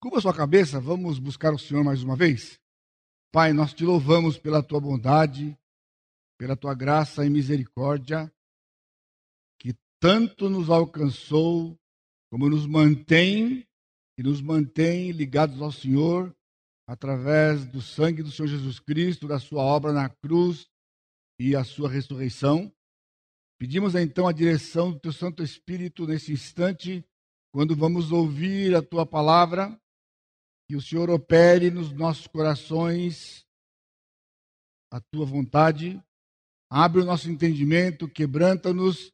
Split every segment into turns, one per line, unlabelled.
Curva sua cabeça, vamos buscar o Senhor mais uma vez? Pai, nós te louvamos pela tua bondade, pela tua graça e misericórdia, que tanto nos alcançou, como nos mantém e nos mantém ligados ao Senhor através do sangue do Senhor Jesus Cristo, da sua obra na cruz e a sua ressurreição. Pedimos então a direção do teu Santo Espírito nesse instante, quando vamos ouvir a tua palavra que o Senhor opere nos nossos corações a tua vontade, abre o nosso entendimento, quebranta-nos,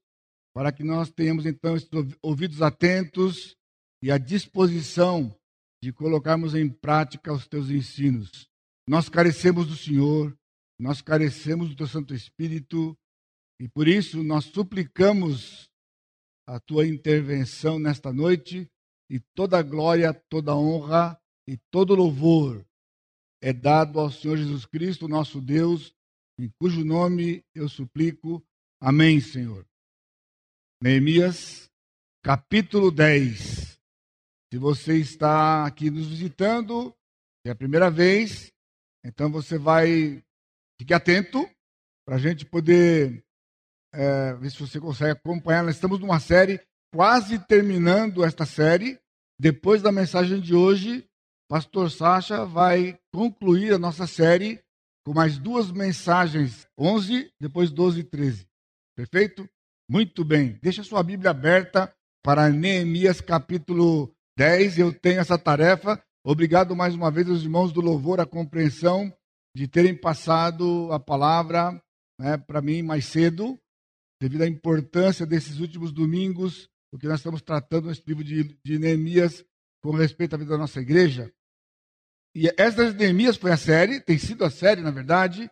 para que nós tenhamos então ouvidos atentos e a disposição de colocarmos em prática os teus ensinos. Nós carecemos do Senhor, nós carecemos do teu Santo Espírito, e por isso nós suplicamos a tua intervenção nesta noite, e toda glória, toda honra e todo louvor é dado ao Senhor Jesus Cristo, nosso Deus, em cujo nome eu suplico. Amém, Senhor. Neemias, capítulo 10. Se você está aqui nos visitando, é a primeira vez, então você vai. Fique atento para a gente poder é, ver se você consegue acompanhar. Nós estamos numa série, quase terminando esta série. Depois da mensagem de hoje, Pastor Sacha vai concluir a nossa série com mais duas mensagens, 11, depois 12 e 13. Perfeito? Muito bem. Deixa sua Bíblia aberta para Neemias capítulo 10. Eu tenho essa tarefa. Obrigado mais uma vez aos irmãos do louvor, a compreensão de terem passado a palavra né, para mim mais cedo, devido à importância desses últimos domingos, o que nós estamos tratando nesse livro de, de Neemias com respeito à vida da nossa igreja. E Esdras de Neemias foi a série, tem sido a série, na verdade.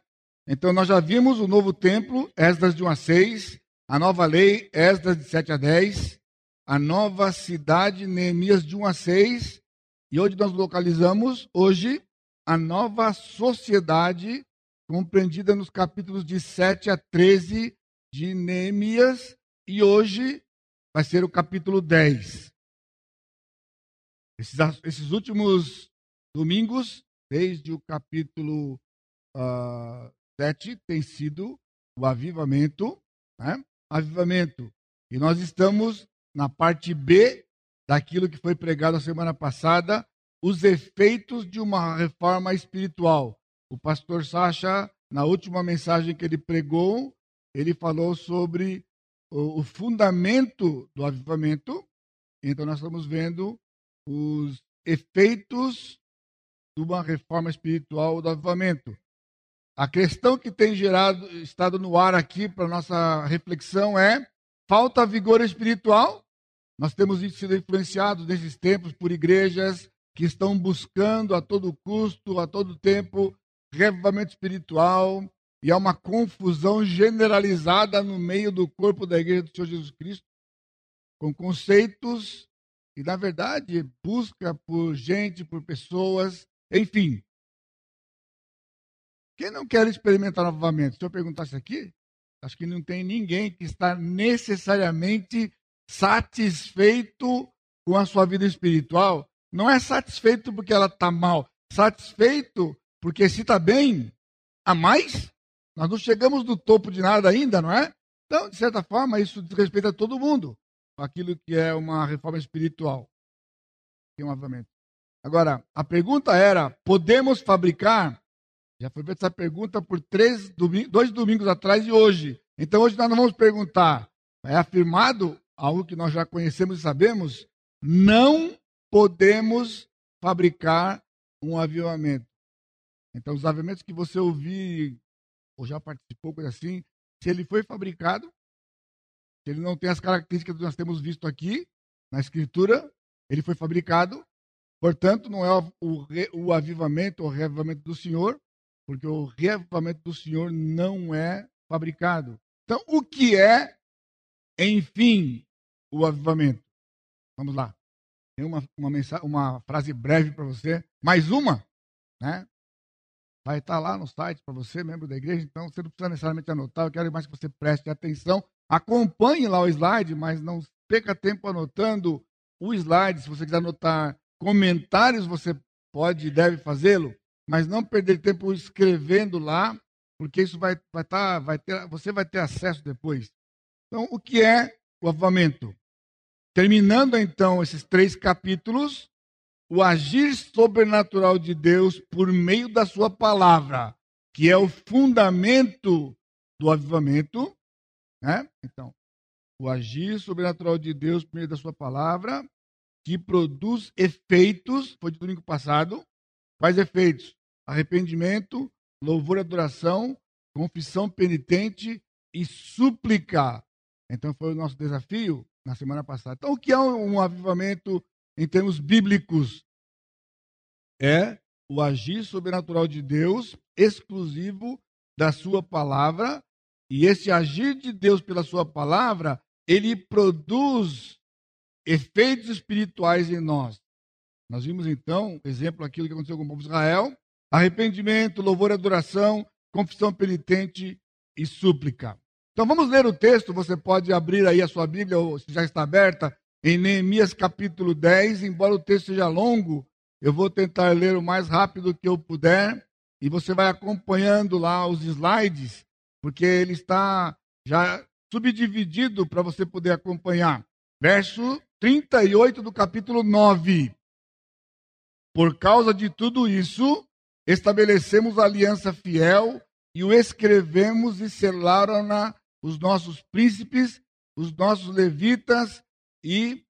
Então nós já vimos o novo templo, Esdras de 1 a 6, a nova lei, Esdras de 7 a 10, a nova cidade, Neemias de 1 a 6, e onde nós localizamos hoje a nova sociedade, compreendida nos capítulos de 7 a 13 de Neemias, e hoje vai ser o capítulo 10. Esses, esses últimos domingos, desde o capítulo uh, ah, 7, tem sido o avivamento, né? avivamento. E nós estamos na parte B daquilo que foi pregado a semana passada, os efeitos de uma reforma espiritual. O pastor Sacha, na última mensagem que ele pregou, ele falou sobre o, o fundamento do avivamento. Então, nós estamos vendo os efeitos de uma reforma espiritual do avivamento. A questão que tem gerado, estado no ar aqui para nossa reflexão é: falta vigor espiritual? Nós temos sido influenciados nesses tempos por igrejas que estão buscando a todo custo, a todo tempo, revivamento espiritual, e há uma confusão generalizada no meio do corpo da igreja do Senhor Jesus Cristo, com conceitos e, na verdade, busca por gente, por pessoas, enfim. Quem não quer experimentar novamente? Se eu perguntasse aqui, acho que não tem ninguém que está necessariamente satisfeito com a sua vida espiritual. Não é satisfeito porque ela está mal, satisfeito porque se está bem, a mais. Nós não chegamos no topo de nada ainda, não é? Então, de certa forma, isso diz respeito a todo mundo aquilo que é uma reforma espiritual. Um avivamento. Agora, a pergunta era: podemos fabricar? Já foi feita essa pergunta por três dois domingos atrás e hoje. Então, hoje nós não vamos perguntar. É afirmado algo que nós já conhecemos e sabemos: não podemos fabricar um avivamento. Então, os avivamentos que você ouvir ou já participou, coisa assim, se ele foi fabricado, ele não tem as características que nós temos visto aqui na Escritura, ele foi fabricado, portanto, não é o, o avivamento, o reavivamento do Senhor, porque o reavivamento do Senhor não é fabricado. Então, o que é, enfim, o avivamento? Vamos lá. Tem uma, uma, mensagem, uma frase breve para você. Mais uma, né? Vai estar lá no site para você, membro da igreja, então você não precisa necessariamente anotar, eu quero mais que você preste atenção Acompanhe lá o slide, mas não perca tempo anotando o slide. Se você quiser anotar comentários, você pode e deve fazê-lo, mas não perder tempo escrevendo lá, porque isso vai, vai, tá, vai ter, você vai ter acesso depois. Então, o que é o avivamento? Terminando então esses três capítulos, o agir sobrenatural de Deus por meio da sua palavra, que é o fundamento do avivamento, né? Então, o agir sobrenatural de Deus por meio da sua palavra, que produz efeitos, foi de domingo passado, quais efeitos? Arrependimento, louvor e adoração, confissão penitente e súplica. Então foi o nosso desafio na semana passada. Então, o que é um avivamento em termos bíblicos? É o agir sobrenatural de Deus, exclusivo da sua palavra, e esse agir de Deus pela sua palavra, ele produz efeitos espirituais em nós. Nós vimos então, exemplo aquilo que aconteceu com o povo de Israel, arrependimento, louvor e adoração, confissão penitente e súplica. Então vamos ler o texto, você pode abrir aí a sua Bíblia, ou se já está aberta, em Neemias capítulo 10, embora o texto seja longo, eu vou tentar ler o mais rápido que eu puder, e você vai acompanhando lá os slides, porque ele está já subdividido para você poder acompanhar. Verso 38 do capítulo 9. Por causa de tudo isso, estabelecemos aliança fiel e o escrevemos e selaram-na os nossos príncipes, os nossos levitas e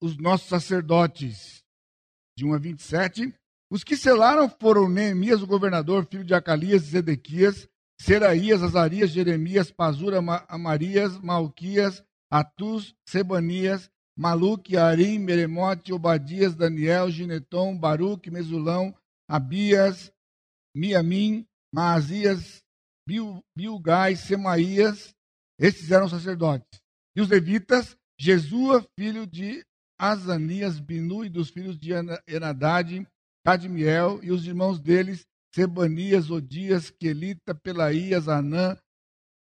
os nossos sacerdotes. De 1 a 27. Os que selaram foram Neemias, o governador, filho de Acalias e Zedequias, Seraías, Azarias, Jeremias, Pazura, Amarias, Malquias, Atus, Sebanias, Maluque, Arim, Meremote, Obadias, Daniel, Gineton, Baruque, Mesulão, Abias, Miamim, Maazias, Bilgai, Semaías, esses eram sacerdotes. E os levitas, Jesua, filho de Azanias, Binu e dos filhos de Enadade, Cadmiel, e os irmãos deles, Sebanias, Odias, Quelita, Pelaías, Anã,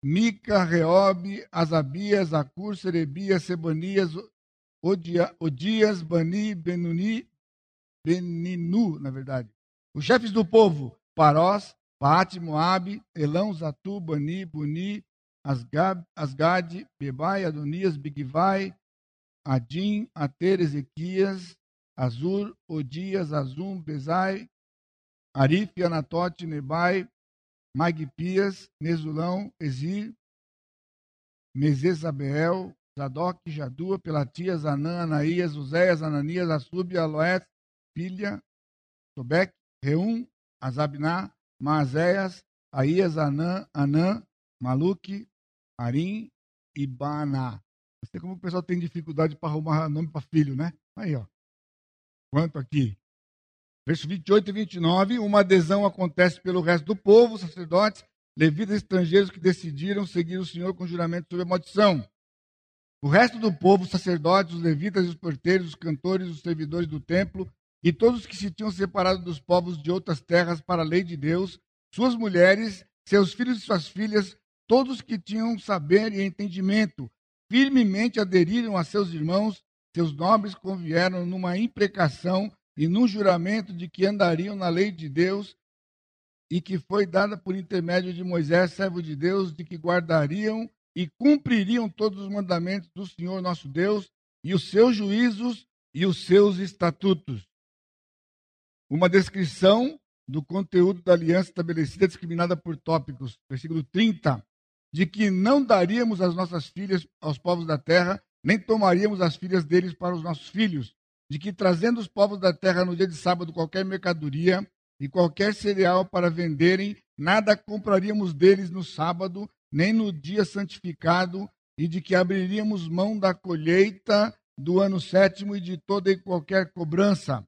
Mica, Reobe, Azabias, Acur, Serebias, Sebanias, Odia, Odias, Bani, Benuni, Beninu, na verdade. Os chefes do povo, Parós, Paate, Moabe, Elão, Zatu, Bani, Buni, Asgab, Asgad, Bebai, Adonias, Bigvai, Adim, Ater, Ezequias, Azur, Odias, Azum, Bezai, Arif, Anatote, Nebai, Magpias, Mesulão, Ezir, Mesesabel, Zadok, Jadua, Pelatias, Anã, Anaías, Uséias, Ananias, Assub, Aloés, Pilha, Sobec, Reum, Azabná, Maazéias, Aías, Anã, Anã, Maluque, Arim e Baná. Você como o pessoal tem dificuldade para arrumar nome para filho, né? Aí, ó. Quanto aqui? Verso 28 e 29, uma adesão acontece pelo resto do povo, sacerdotes, levitas estrangeiros que decidiram seguir o Senhor com juramento sobre a maldição. O resto do povo, sacerdotes, os levitas, os porteiros, os cantores, os servidores do templo e todos os que se tinham separado dos povos de outras terras para a lei de Deus, suas mulheres, seus filhos e suas filhas, todos que tinham saber e entendimento, firmemente aderiram a seus irmãos, seus nobres convieram numa imprecação e num juramento de que andariam na lei de Deus e que foi dada por intermédio de Moisés, servo de Deus, de que guardariam e cumpririam todos os mandamentos do Senhor nosso Deus e os seus juízos e os seus estatutos. Uma descrição do conteúdo da aliança estabelecida discriminada por tópicos. Versículo 30. De que não daríamos as nossas filhas aos povos da terra, nem tomaríamos as filhas deles para os nossos filhos, de que trazendo os povos da terra no dia de sábado qualquer mercadoria e qualquer cereal para venderem, nada compraríamos deles no sábado, nem no dia santificado, e de que abriríamos mão da colheita do ano sétimo e de toda e qualquer cobrança.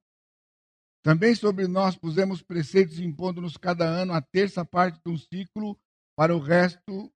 Também sobre nós pusemos preceitos impondo-nos cada ano a terça parte de um ciclo para o resto,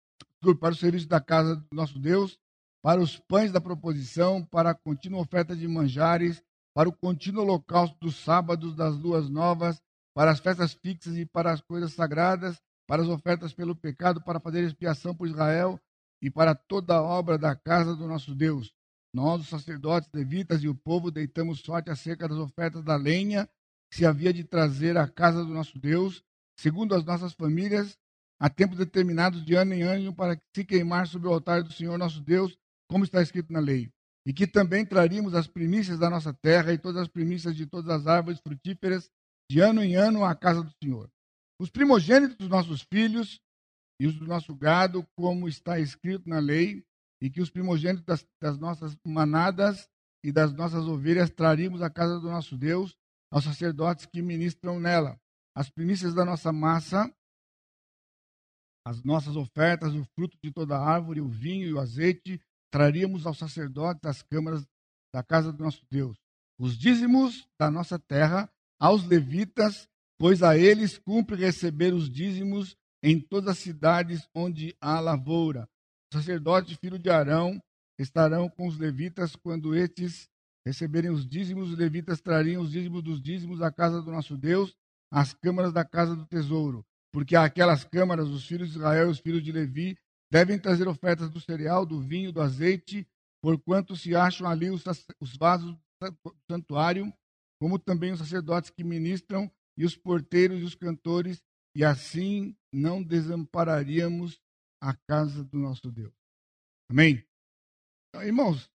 para o serviço da casa do nosso Deus, para os pães da proposição, para a contínua oferta de manjares, para o contínuo holocausto dos sábados, das luas novas, para as festas fixas e para as coisas sagradas, para as ofertas pelo pecado, para fazer expiação por Israel e para toda a obra da casa do nosso Deus. Nós, os sacerdotes, levitas e o povo, deitamos sorte acerca das ofertas da lenha que se havia de trazer à casa do nosso Deus, segundo as nossas famílias, a tempos determinados de ano em ano, para se queimar sobre o altar do Senhor nosso Deus, como está escrito na lei. E que também traríamos as primícias da nossa terra e todas as primícias de todas as árvores frutíferas de ano em ano à casa do Senhor. Os primogênitos dos nossos filhos e os do nosso gado, como está escrito na lei, e que os primogênitos das, das nossas manadas e das nossas ovelhas traríamos à casa do nosso Deus, aos sacerdotes que ministram nela. As primícias da nossa massa, as nossas ofertas, o fruto de toda a árvore, o vinho e o azeite, traríamos aos sacerdotes das câmaras da casa do nosso Deus. Os dízimos da nossa terra aos levitas, pois a eles cumpre receber os dízimos em todas as cidades onde há lavoura, os sacerdotes, filho de Arão, estarão com os levitas quando estes receberem os dízimos. Os levitas trariam os dízimos dos dízimos à casa do nosso Deus, às câmaras da casa do tesouro. Porque aquelas câmaras, os filhos de Israel e os filhos de Levi devem trazer ofertas do cereal, do vinho, do azeite, porquanto se acham ali os, os vasos do santuário, como também os sacerdotes que ministram, e os porteiros e os cantores, e assim não desampararíamos a casa do nosso Deus. Amém? Então, irmãos,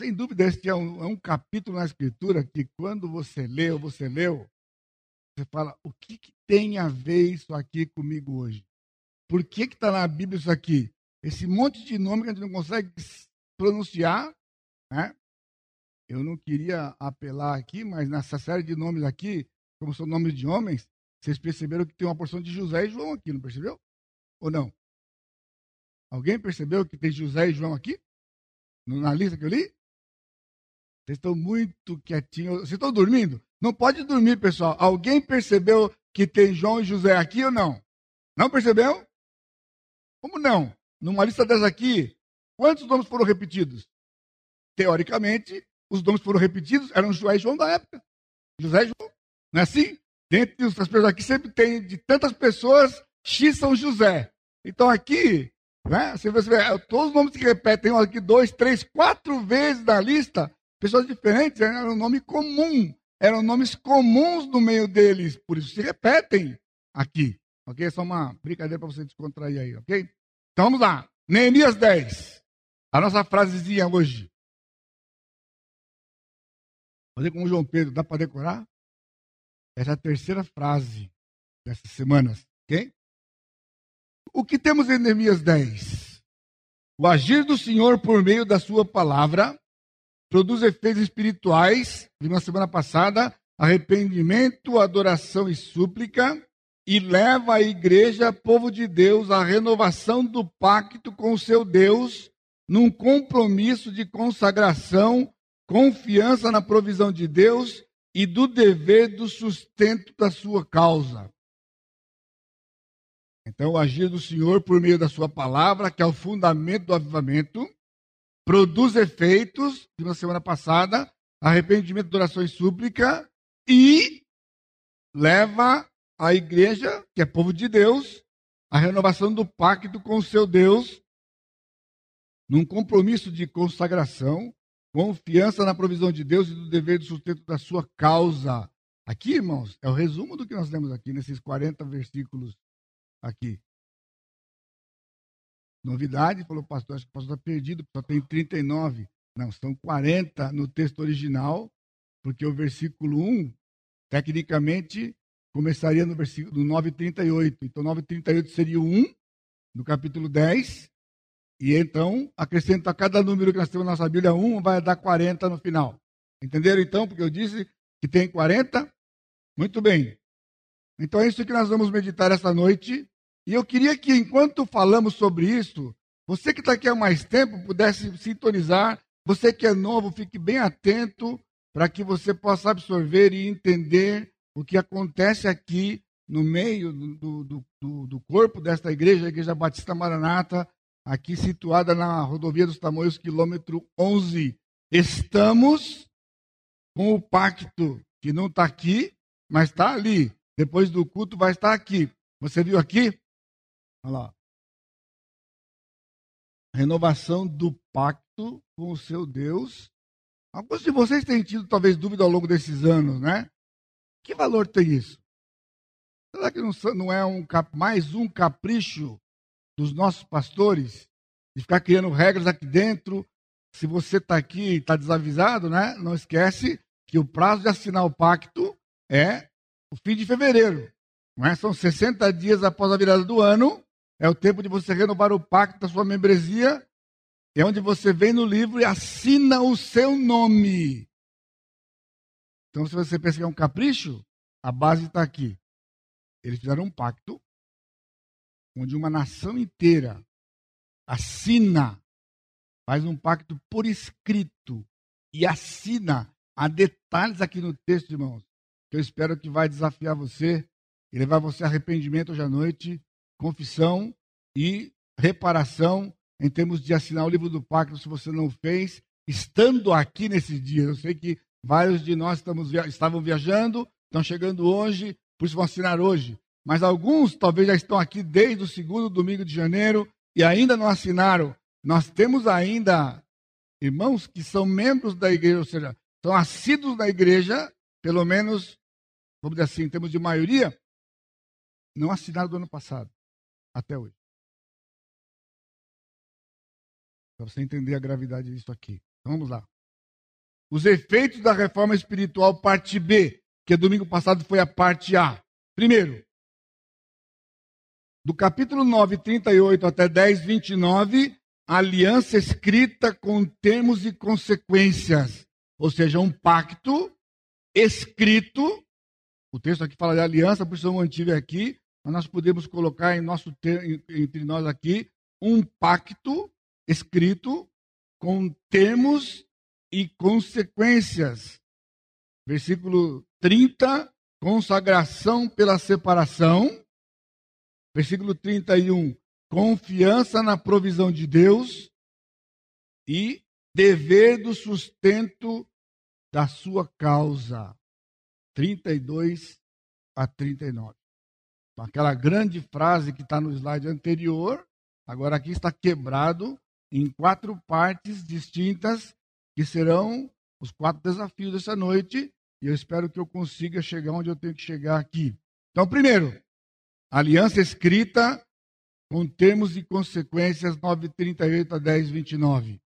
sem dúvida, este é um, é um, capítulo na Escritura que, quando você lê ou você leu, você fala: o que, que tem a ver isso aqui comigo hoje? Por que está na Bíblia isso aqui? Esse monte de nome que a gente não consegue pronunciar, né? Eu não queria apelar aqui, mas nessa série de nomes aqui, como são nomes de homens, vocês perceberam que tem uma porção de José e João aqui, não percebeu? Ou não? Alguém percebeu que tem José e João aqui? Na lista que eu li? Vocês estão muito quietinhos. Vocês estão dormindo? Não pode dormir, pessoal. Alguém percebeu que tem João e José aqui ou não? Não percebeu? Como não? Numa lista dessa aqui, quantos nomes foram repetidos? Teoricamente, os nomes foram repetidos, eram José e João da época. José e João. Não é assim? Dentre as pessoas aqui sempre tem, de tantas pessoas, X são José. Então aqui, né? Você vê, é, todos os nomes que repetem aqui dois, três, quatro vezes na lista, pessoas diferentes, era um nome comum. Eram nomes comuns no meio deles, por isso se repetem aqui. Ok? Só uma brincadeira para você descontrair aí, ok? Então vamos lá. Neemias 10. A nossa frasezinha hoje. Fazer com o João Pedro, dá para decorar? Essa é a terceira frase dessas semanas, ok? O que temos em Neemias 10? O agir do Senhor por meio da sua palavra produz efeitos espirituais, vimos na semana passada, arrependimento, adoração e súplica, e leva a igreja, povo de Deus, à renovação do pacto com o seu Deus, num compromisso de consagração, confiança na provisão de Deus e do dever do sustento da sua causa. Então, o agir do Senhor por meio da sua palavra, que é o fundamento do avivamento, produz efeitos, na semana passada, arrependimento, oração e súplica, e leva a igreja, que é povo de Deus, à renovação do pacto com o seu Deus, num compromisso de consagração, confiança na provisão de Deus e do dever do sustento da sua causa. Aqui, irmãos, é o resumo do que nós lemos aqui nesses 40 versículos aqui. Novidade, falou o pastor, acho que o pastor está perdido, só tem 39. Não, são 40 no texto original, porque o versículo 1, tecnicamente, começaria no versículo 9,38. Então, 9,38 seria o 1 no capítulo 10. E então, acrescento a cada número que nós temos na nossa Bíblia 1, vai dar 40 no final. Entenderam então? Porque eu disse que tem 40? Muito bem. Então é isso que nós vamos meditar esta noite. E eu queria que, enquanto falamos sobre isso, você que está aqui há mais tempo pudesse sintonizar. Você que é novo, fique bem atento para que você possa absorver e entender o que acontece aqui no meio do, do, do, do corpo desta igreja, a Igreja Batista Maranata, aqui situada na rodovia dos Tamoios, quilômetro 11. Estamos com o pacto, que não está aqui, mas está ali. Depois do culto vai estar aqui. Você viu aqui? Olha lá. Renovação do pacto com o seu Deus. Alguns de vocês têm tido talvez dúvida ao longo desses anos, né? Que valor tem isso? Será que não é um, mais um capricho dos nossos pastores de ficar criando regras aqui dentro? Se você está aqui e está desavisado, né? Não esquece que o prazo de assinar o pacto é o fim de fevereiro. Não é? São 60 dias após a virada do ano. É o tempo de você renovar o pacto da sua membresia. É onde você vem no livro e assina o seu nome. Então, se você pensa que é um capricho, a base está aqui. Eles fizeram um pacto onde uma nação inteira assina, faz um pacto por escrito e assina. Há detalhes aqui no texto, irmãos, que eu espero que vai desafiar você e levar você a arrependimento hoje à noite, confissão e reparação em termos de assinar o livro do pacto, se você não fez, estando aqui nesse dia. Eu sei que vários de nós estamos, estavam viajando, estão chegando hoje, por isso vão assinar hoje. Mas alguns talvez já estão aqui desde o segundo domingo de janeiro e ainda não assinaram. Nós temos ainda irmãos que são membros da igreja, ou seja, são assíduos da igreja, pelo menos, vamos dizer assim, em termos de maioria, não assinaram do ano passado, até hoje. Para você entender a gravidade disso aqui. Então vamos lá. Os efeitos da reforma espiritual, parte B, que domingo passado foi a parte A. Primeiro, do capítulo 9, 38 até 10, 29, aliança escrita com termos e consequências. Ou seja, um pacto escrito. O texto aqui fala de aliança, por isso eu mantive aqui, mas nós podemos colocar em nosso entre nós aqui um pacto escrito com termos e consequências. Versículo 30, consagração pela separação. Versículo 31, confiança na provisão de Deus e dever do sustento da sua causa. 32 a 39. Então, aquela grande frase que está no slide anterior, agora aqui está quebrado em quatro partes distintas, que serão os quatro desafios dessa noite, e eu espero que eu consiga chegar onde eu tenho que chegar aqui. Então, primeiro, aliança escrita com termos e consequências 9:38 a 10:29.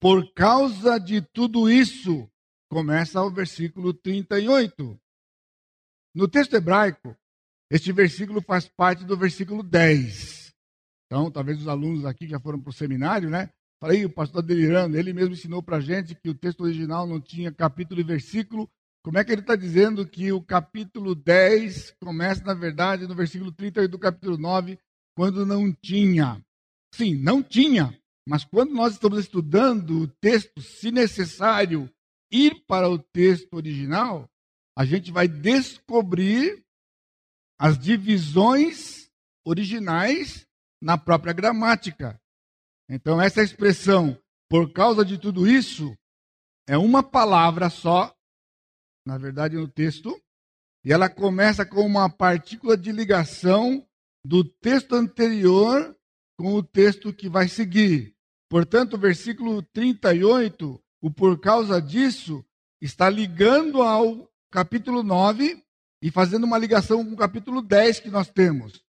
Por causa de tudo isso, começa o versículo 38. No texto hebraico, este versículo faz parte do versículo 10. Então, talvez os alunos aqui já foram para o seminário, né? Falei, o pastor delirando, ele mesmo ensinou para a gente que o texto original não tinha capítulo e versículo. Como é que ele está dizendo que o capítulo 10 começa, na verdade, no versículo 38 do capítulo 9, quando não tinha? Sim, não tinha. Mas quando nós estamos estudando o texto, se necessário ir para o texto original, a gente vai descobrir as divisões originais na própria gramática. Então, essa expressão, por causa de tudo isso, é uma palavra só, na verdade, no texto, e ela começa com uma partícula de ligação do texto anterior com o texto que vai seguir. Portanto, o versículo 38, o por causa disso, está ligando ao capítulo 9 e fazendo uma ligação com o capítulo 10 que nós temos.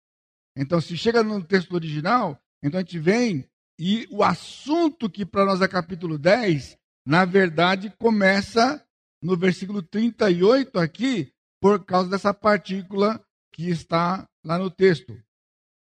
Então, se chega no texto original, então a gente vem e o assunto que para nós é capítulo 10, na verdade, começa no versículo 38 aqui, por causa dessa partícula que está lá no texto.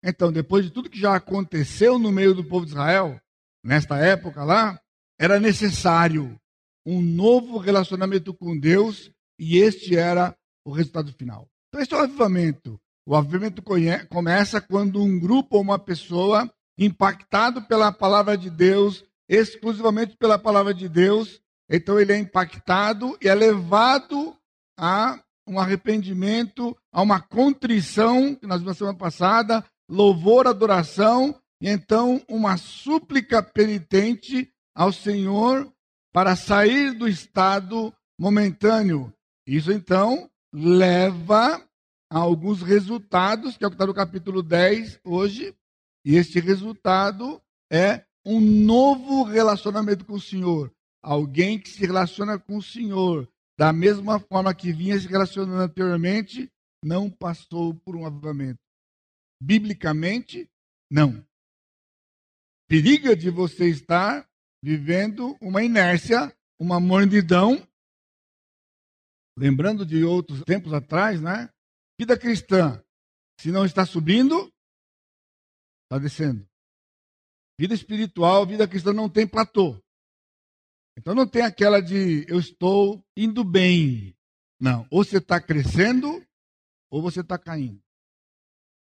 Então, depois de tudo que já aconteceu no meio do povo de Israel, nesta época lá, era necessário um novo relacionamento com Deus e este era o resultado final. Então, esse é o avivamento. O avivamento começa quando um grupo ou uma pessoa impactado pela palavra de Deus, exclusivamente pela palavra de Deus, então ele é impactado e é levado a um arrependimento, a uma contrição, que nós vimos semana passada, louvor, adoração, e então uma súplica penitente ao Senhor para sair do estado momentâneo. Isso então leva a alguns resultados, que é o que está no capítulo 10 hoje, e este resultado é um novo relacionamento com o Senhor. Alguém que se relaciona com o Senhor da mesma forma que vinha se relacionando anteriormente, não passou por um avivamento. Biblicamente, não. Periga de você estar vivendo uma inércia, uma mornidão. Lembrando de outros tempos atrás, né? Vida cristã, se não está subindo, descendo. Vida espiritual, vida cristã não tem platô. Então não tem aquela de eu estou indo bem. Não. Ou você está crescendo, ou você está caindo.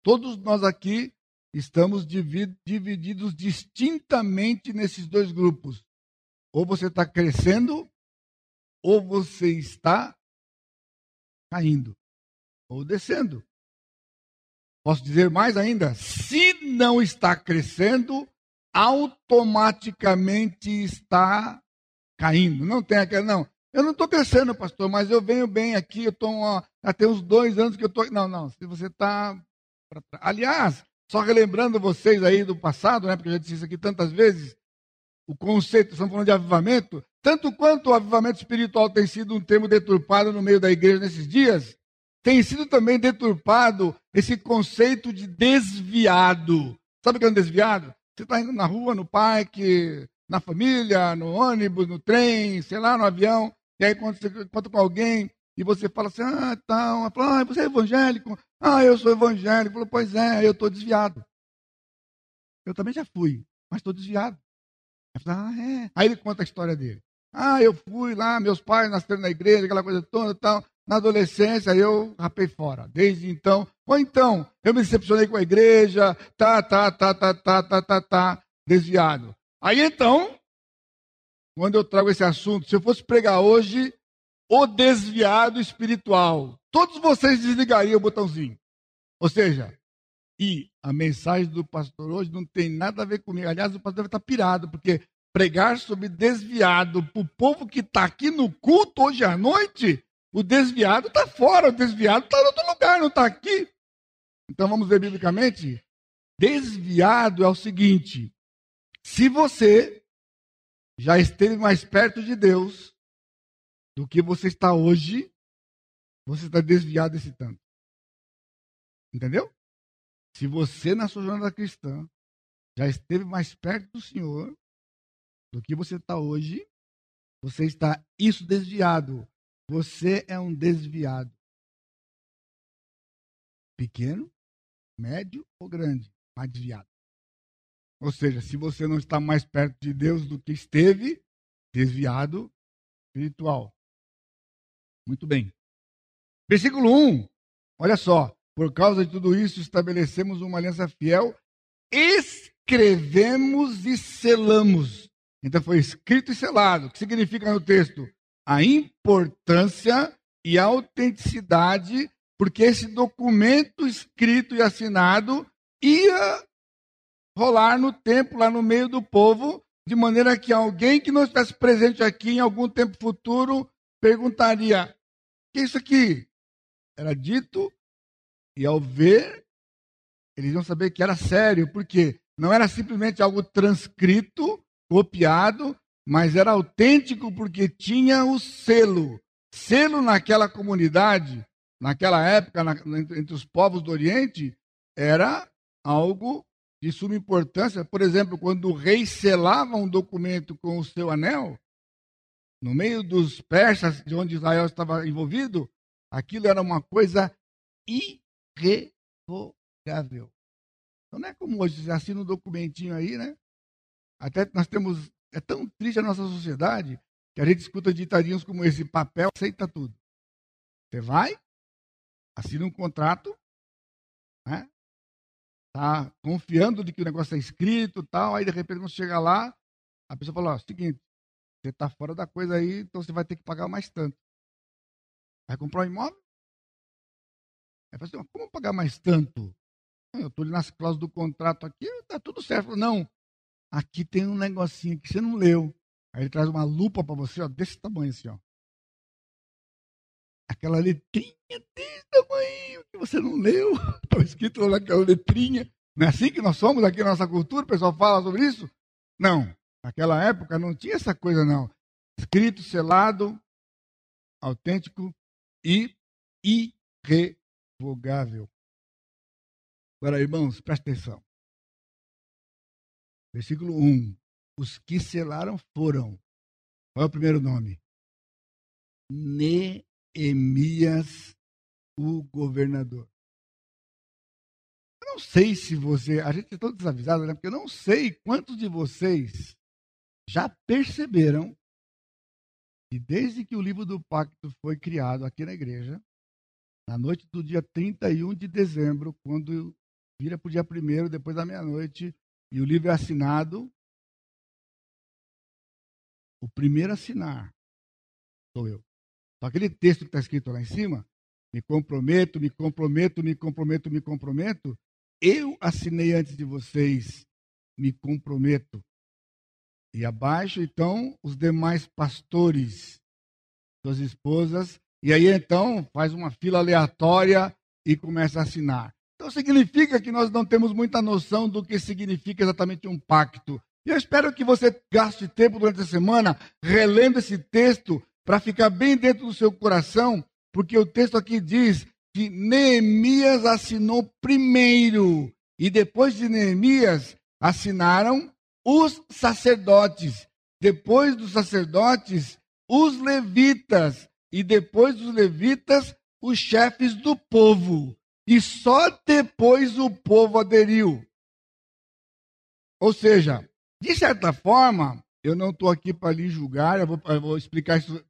Todos nós aqui estamos divididos distintamente nesses dois grupos. Ou você está crescendo, ou você está caindo, ou descendo. Posso dizer mais ainda? Se não está crescendo, automaticamente está caindo. Não tem aquela, não. Eu não estou crescendo, pastor, mas eu venho bem aqui, eu estou até uns dois anos que eu estou. Não, não, se você está. Aliás, só relembrando vocês aí do passado, né, porque eu já disse isso aqui tantas vezes, o conceito, estamos falando de avivamento, tanto quanto o avivamento espiritual tem sido um termo deturpado no meio da igreja nesses dias, tem sido também deturpado esse conceito de desviado. Sabe o que é um desviado? Você está indo na rua, no parque, na família, no ônibus, no trem, sei lá, no avião, e aí quando você encontra com alguém e você fala assim, ah, tal, ela fala, ah, você é evangélico? Ah, eu sou evangélico. Falou, pois é, eu estou desviado. Eu também já fui, mas estou desviado. Falo, ah, é. Aí ele conta a história dele. Ah, eu fui lá, meus pais nasceram na igreja, aquela coisa toda tal. Na adolescência eu rapei fora. Desde então, ou então, eu me decepcionei com a igreja, tá, tá, tá, tá, tá, tá, tá, tá, desviado. Aí então, quando eu trago esse assunto, se eu fosse pregar hoje, o desviado espiritual, todos vocês desligariam o botãozinho. Ou seja, e a mensagem do pastor hoje não tem nada a ver comigo. Aliás, o pastor deve estar pirado, porque pregar sobre desviado para o povo que está aqui no culto hoje à noite, o desviado está fora, o desviado está em outro lugar, não está aqui. Então vamos ver biblicamente. Desviado é o seguinte: se você já esteve mais perto de Deus do que você está hoje, você está desviado desse tanto. Entendeu? Se você, na sua jornada cristã, já esteve mais perto do Senhor do que você está hoje, você está isso desviado. Você é um desviado. Pequeno, médio ou grande, mas desviado. Ou seja, se você não está mais perto de Deus do que esteve, desviado espiritual. Muito bem. Versículo 1. Olha só. Por causa de tudo isso, estabelecemos uma aliança fiel, escrevemos e selamos. Então foi escrito e selado. O que significa no texto? A importância e a autenticidade, porque esse documento escrito e assinado ia rolar no tempo, lá no meio do povo, de maneira que alguém que não estivesse presente aqui em algum tempo futuro perguntaria: o que é isso aqui? Era dito, e ao ver, eles iam saber que era sério, porque não era simplesmente algo transcrito, copiado, mas era autêntico porque tinha o selo. Selo naquela comunidade, naquela época, na, entre os povos do Oriente, era algo de suma importância. Por exemplo, quando o rei selava um documento com o seu anel, no meio dos persas, de onde Israel estava envolvido, aquilo era uma coisa irrevogável. Então não é como hoje, você assina um documentinho aí, né? Até nós temos. É tão triste a nossa sociedade que a gente escuta ditadinhos como esse: papel aceita tudo. Você vai, assina um contrato, né? tá confiando de que o negócio é escrito tal, aí de repente quando chega lá, a pessoa fala, ó, seguinte, você está fora da coisa aí, então você vai ter que pagar mais tanto. Vai comprar um imóvel? Aí fala assim, como pagar mais tanto? Eu estou nas cláusulas do contrato aqui, está tudo certo. Não, aqui tem um negocinho que você não leu. Aí ele traz uma lupa para você, ó, desse tamanho assim, ó. Aquela letrinha desse tamanho que você não leu. Está escrito naquela letrinha. Não é assim que nós somos aqui na nossa cultura? O pessoal fala sobre isso? Não. Naquela época não tinha essa coisa, não. Escrito, selado, autêntico e irrevogável. Agora, irmãos, presta atenção. Versículo 1. Os que selaram foram. Qual é o primeiro nome? Neemias, o governador. Eu não sei se você. A gente é todo desavisado, né? Porque eu não sei quantos de vocês já perceberam que desde que o livro do pacto foi criado aqui na igreja, na noite do dia 31 de dezembro, quando vira para o dia 1 depois da meia-noite, e o livro é assinado, o primeiro a assinar sou eu. Só aquele texto que está escrito lá em cima, me comprometo, me comprometo, me comprometo, me comprometo, eu assinei antes de vocês, me comprometo. E abaixo, então, os demais pastores, suas esposas, e aí então faz uma fila aleatória e começa a assinar. Então significa que nós não temos muita noção do que significa exatamente um pacto. E eu espero que você gaste tempo durante a semana relendo esse texto para ficar bem dentro do seu coração, porque o texto aqui diz que Neemias assinou primeiro e depois de Neemias assinaram os sacerdotes, depois dos sacerdotes, os levitas, e depois dos levitas, os chefes do povo. E só depois o povo aderiu. Ou seja, de certa forma, eu não estou aqui para lhe julgar, eu vou, eu vou, explicar isso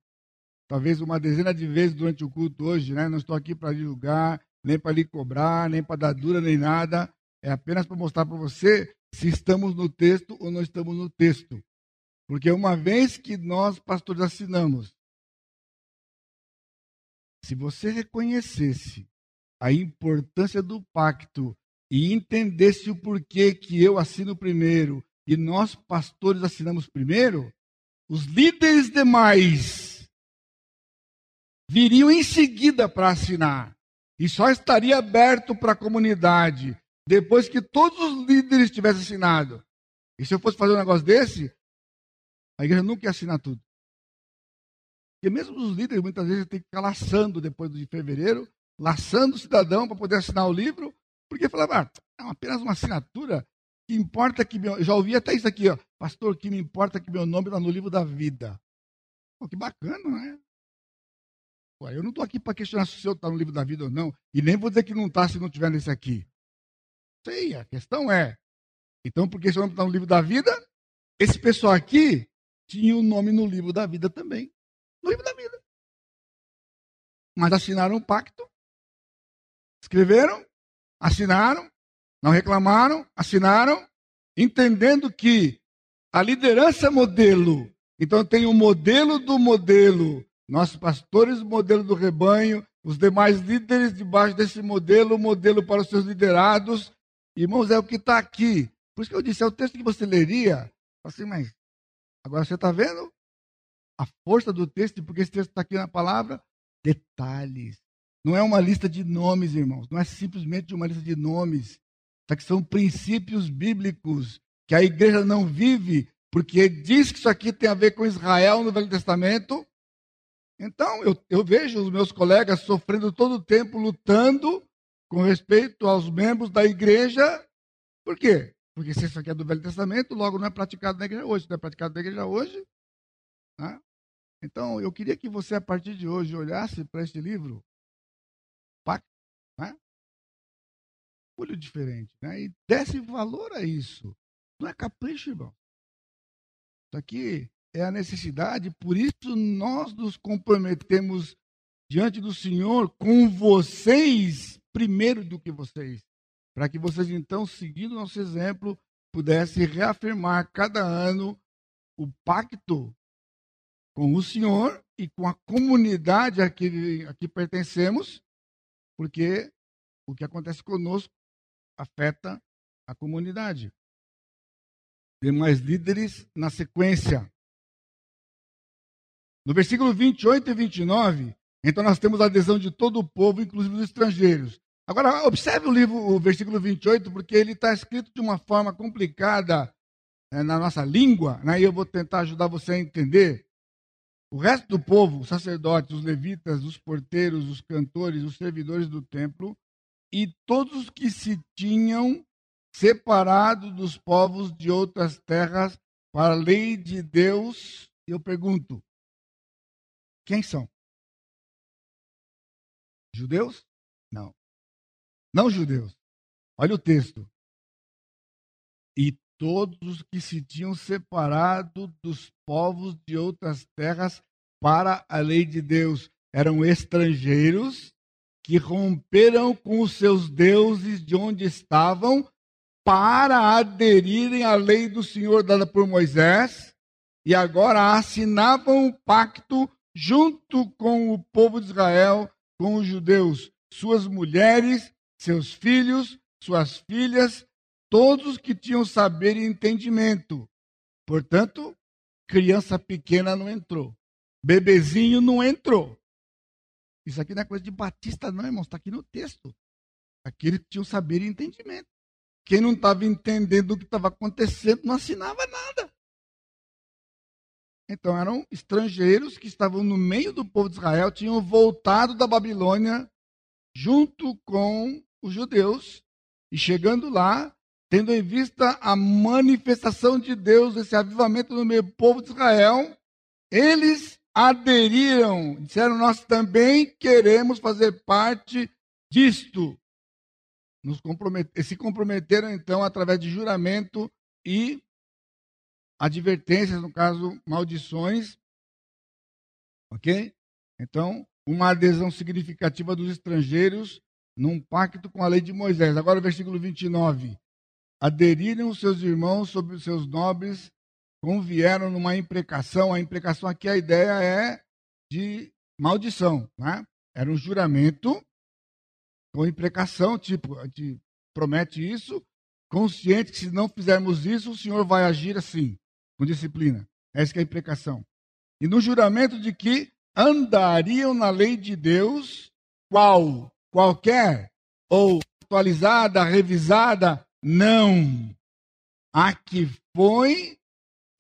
talvez uma dezena de vezes durante o culto hoje, né? Não estou aqui para lhe julgar, nem para lhe cobrar, nem para dar dura, nem nada. É apenas para mostrar para você se estamos no texto ou não estamos no texto. Porque uma vez que nós, pastores, assinamos, se você reconhecesse a importância do pacto e entendesse o porquê que eu assino primeiro e nós, pastores, assinamos primeiro, os líderes demais viriam em seguida para assinar. E só estaria aberto para a comunidade depois que todos os líderes tivessem assinado. E se eu fosse fazer um negócio desse, a igreja nunca ia assinar tudo. Porque mesmo os líderes, muitas vezes, tem que ficar laçando depois de fevereiro, laçando o cidadão para poder assinar o livro, porque falava, ah, é apenas uma assinatura, que importa que meu... Já ouvi até isso aqui, ó. Pastor, que me importa que meu nome está no livro da vida. Pô, que bacana, né? Pô, eu não estou aqui para questionar se o seu está no livro da vida ou não, e nem vou dizer que não está se não estiver nesse aqui sei, a questão é. Então, porque esse nome está no livro da vida, esse pessoal aqui tinha o um nome no livro da vida também. No livro da vida. Mas assinaram um pacto, escreveram, assinaram, não reclamaram, assinaram, entendendo que a liderança é modelo. Então tem o modelo do modelo, nossos pastores, modelo do rebanho, os demais líderes debaixo desse modelo, modelo para os seus liderados, Irmãos, é o que está aqui. Por isso que eu disse, é o texto que você leria. Assim, mas agora você está vendo a força do texto, porque esse texto está aqui na palavra? Detalhes. Não é uma lista de nomes, irmãos. Não é simplesmente uma lista de nomes. Isso aqui são princípios bíblicos que a igreja não vive, porque diz que isso aqui tem a ver com Israel no Velho Testamento. Então, eu, eu vejo os meus colegas sofrendo todo o tempo, lutando com respeito aos membros da igreja. Por quê? Porque se isso aqui é do Velho Testamento, logo não é praticado na igreja hoje. Se não é praticado na igreja hoje. Né? Então, eu queria que você, a partir de hoje, olhasse para este livro, olho diferente, né? e desse valor a isso. Não é capricho, irmão. Isso aqui é a necessidade, por isso nós nos comprometemos diante do Senhor com vocês primeiro do que vocês, para que vocês então, seguindo nosso exemplo, pudessem reafirmar cada ano o pacto com o Senhor e com a comunidade a que, a que pertencemos, porque o que acontece conosco afeta a comunidade. Demais líderes na sequência. No versículo 28 e 29, então nós temos a adesão de todo o povo, inclusive dos estrangeiros. Agora, observe o livro, o versículo 28, porque ele está escrito de uma forma complicada é, na nossa língua, né, e eu vou tentar ajudar você a entender. O resto do povo, os sacerdotes, os levitas, os porteiros, os cantores, os servidores do templo e todos os que se tinham separado dos povos de outras terras para a lei de Deus, eu pergunto: quem são? Judeus? Não. Não judeus. Olha o texto. E todos os que se tinham separado dos povos de outras terras para a lei de Deus eram estrangeiros que romperam com os seus deuses de onde estavam para aderirem à lei do Senhor dada por Moisés e agora assinavam o pacto junto com o povo de Israel, com os judeus, suas mulheres, seus filhos, suas filhas, todos que tinham saber e entendimento. Portanto, criança pequena não entrou. Bebezinho não entrou. Isso aqui não é coisa de batista, não, irmãos. Está aqui no texto. Aqueles que tinham saber e entendimento. Quem não estava entendendo o que estava acontecendo não assinava nada. Então eram estrangeiros que estavam no meio do povo de Israel, tinham voltado da Babilônia junto com os judeus e chegando lá, tendo em vista a manifestação de Deus, esse avivamento no meio do povo de Israel, eles aderiram, disseram: Nós também queremos fazer parte disto. Nos comprometer, se comprometeram então através de juramento e advertências, no caso, maldições. Ok? Então, uma adesão significativa dos estrangeiros num pacto com a lei de Moisés. Agora, versículo 29. Aderiram seus irmãos sobre os seus nobres, convieram numa imprecação. A imprecação aqui, a ideia é de maldição. Né? Era um juramento com imprecação, tipo, a gente promete isso, consciente que se não fizermos isso, o Senhor vai agir assim com disciplina. Essa é a imprecação. E no juramento de que andariam na lei de Deus, qual? Qualquer? Ou atualizada, revisada? Não. A que foi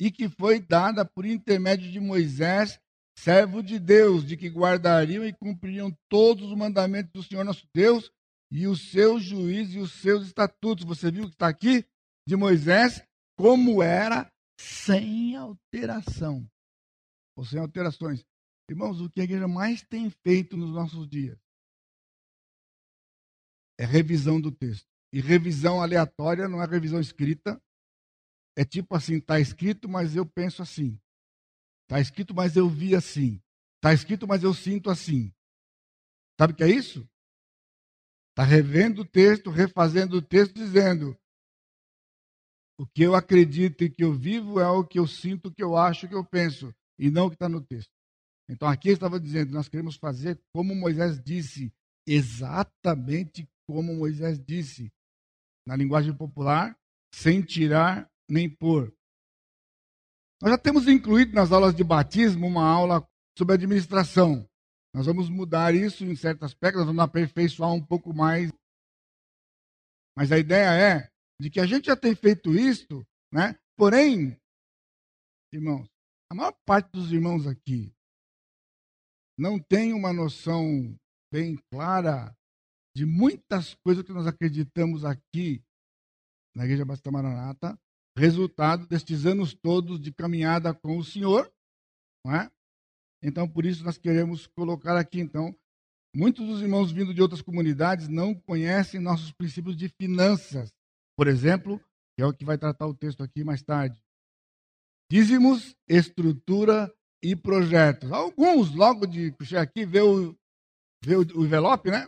e que foi dada por intermédio de Moisés, servo de Deus, de que guardariam e cumpririam todos os mandamentos do Senhor nosso Deus e os seus juízes e os seus estatutos. Você viu que está aqui? De Moisés, como era sem alteração. Ou sem alterações. Irmãos, o que a igreja mais tem feito nos nossos dias é revisão do texto. E revisão aleatória não é revisão escrita. É tipo assim, está escrito, mas eu penso assim. Está escrito, mas eu vi assim. Está escrito, mas eu sinto assim. Sabe o que é isso? Está revendo o texto, refazendo o texto, dizendo: o que eu acredito e que eu vivo é o que eu sinto, o que eu acho, o que eu penso, e não o que está no texto. Então aqui estava dizendo, nós queremos fazer como Moisés disse, exatamente como Moisés disse, na linguagem popular, sem tirar nem pôr. Nós já temos incluído nas aulas de batismo uma aula sobre administração. Nós vamos mudar isso em certos aspectos, nós vamos aperfeiçoar um pouco mais. Mas a ideia é de que a gente já tem feito isso, né? Porém, irmãos, a maior parte dos irmãos aqui não tem uma noção bem clara de muitas coisas que nós acreditamos aqui na Igreja Batista Maranata, resultado destes anos todos de caminhada com o Senhor, não é? Então, por isso nós queremos colocar aqui, então, muitos dos irmãos vindo de outras comunidades não conhecem nossos princípios de finanças, por exemplo, que é o que vai tratar o texto aqui mais tarde. Dízimos, estrutura e projetos. Alguns, logo de puxar aqui, vê o, vê o, envelope, né?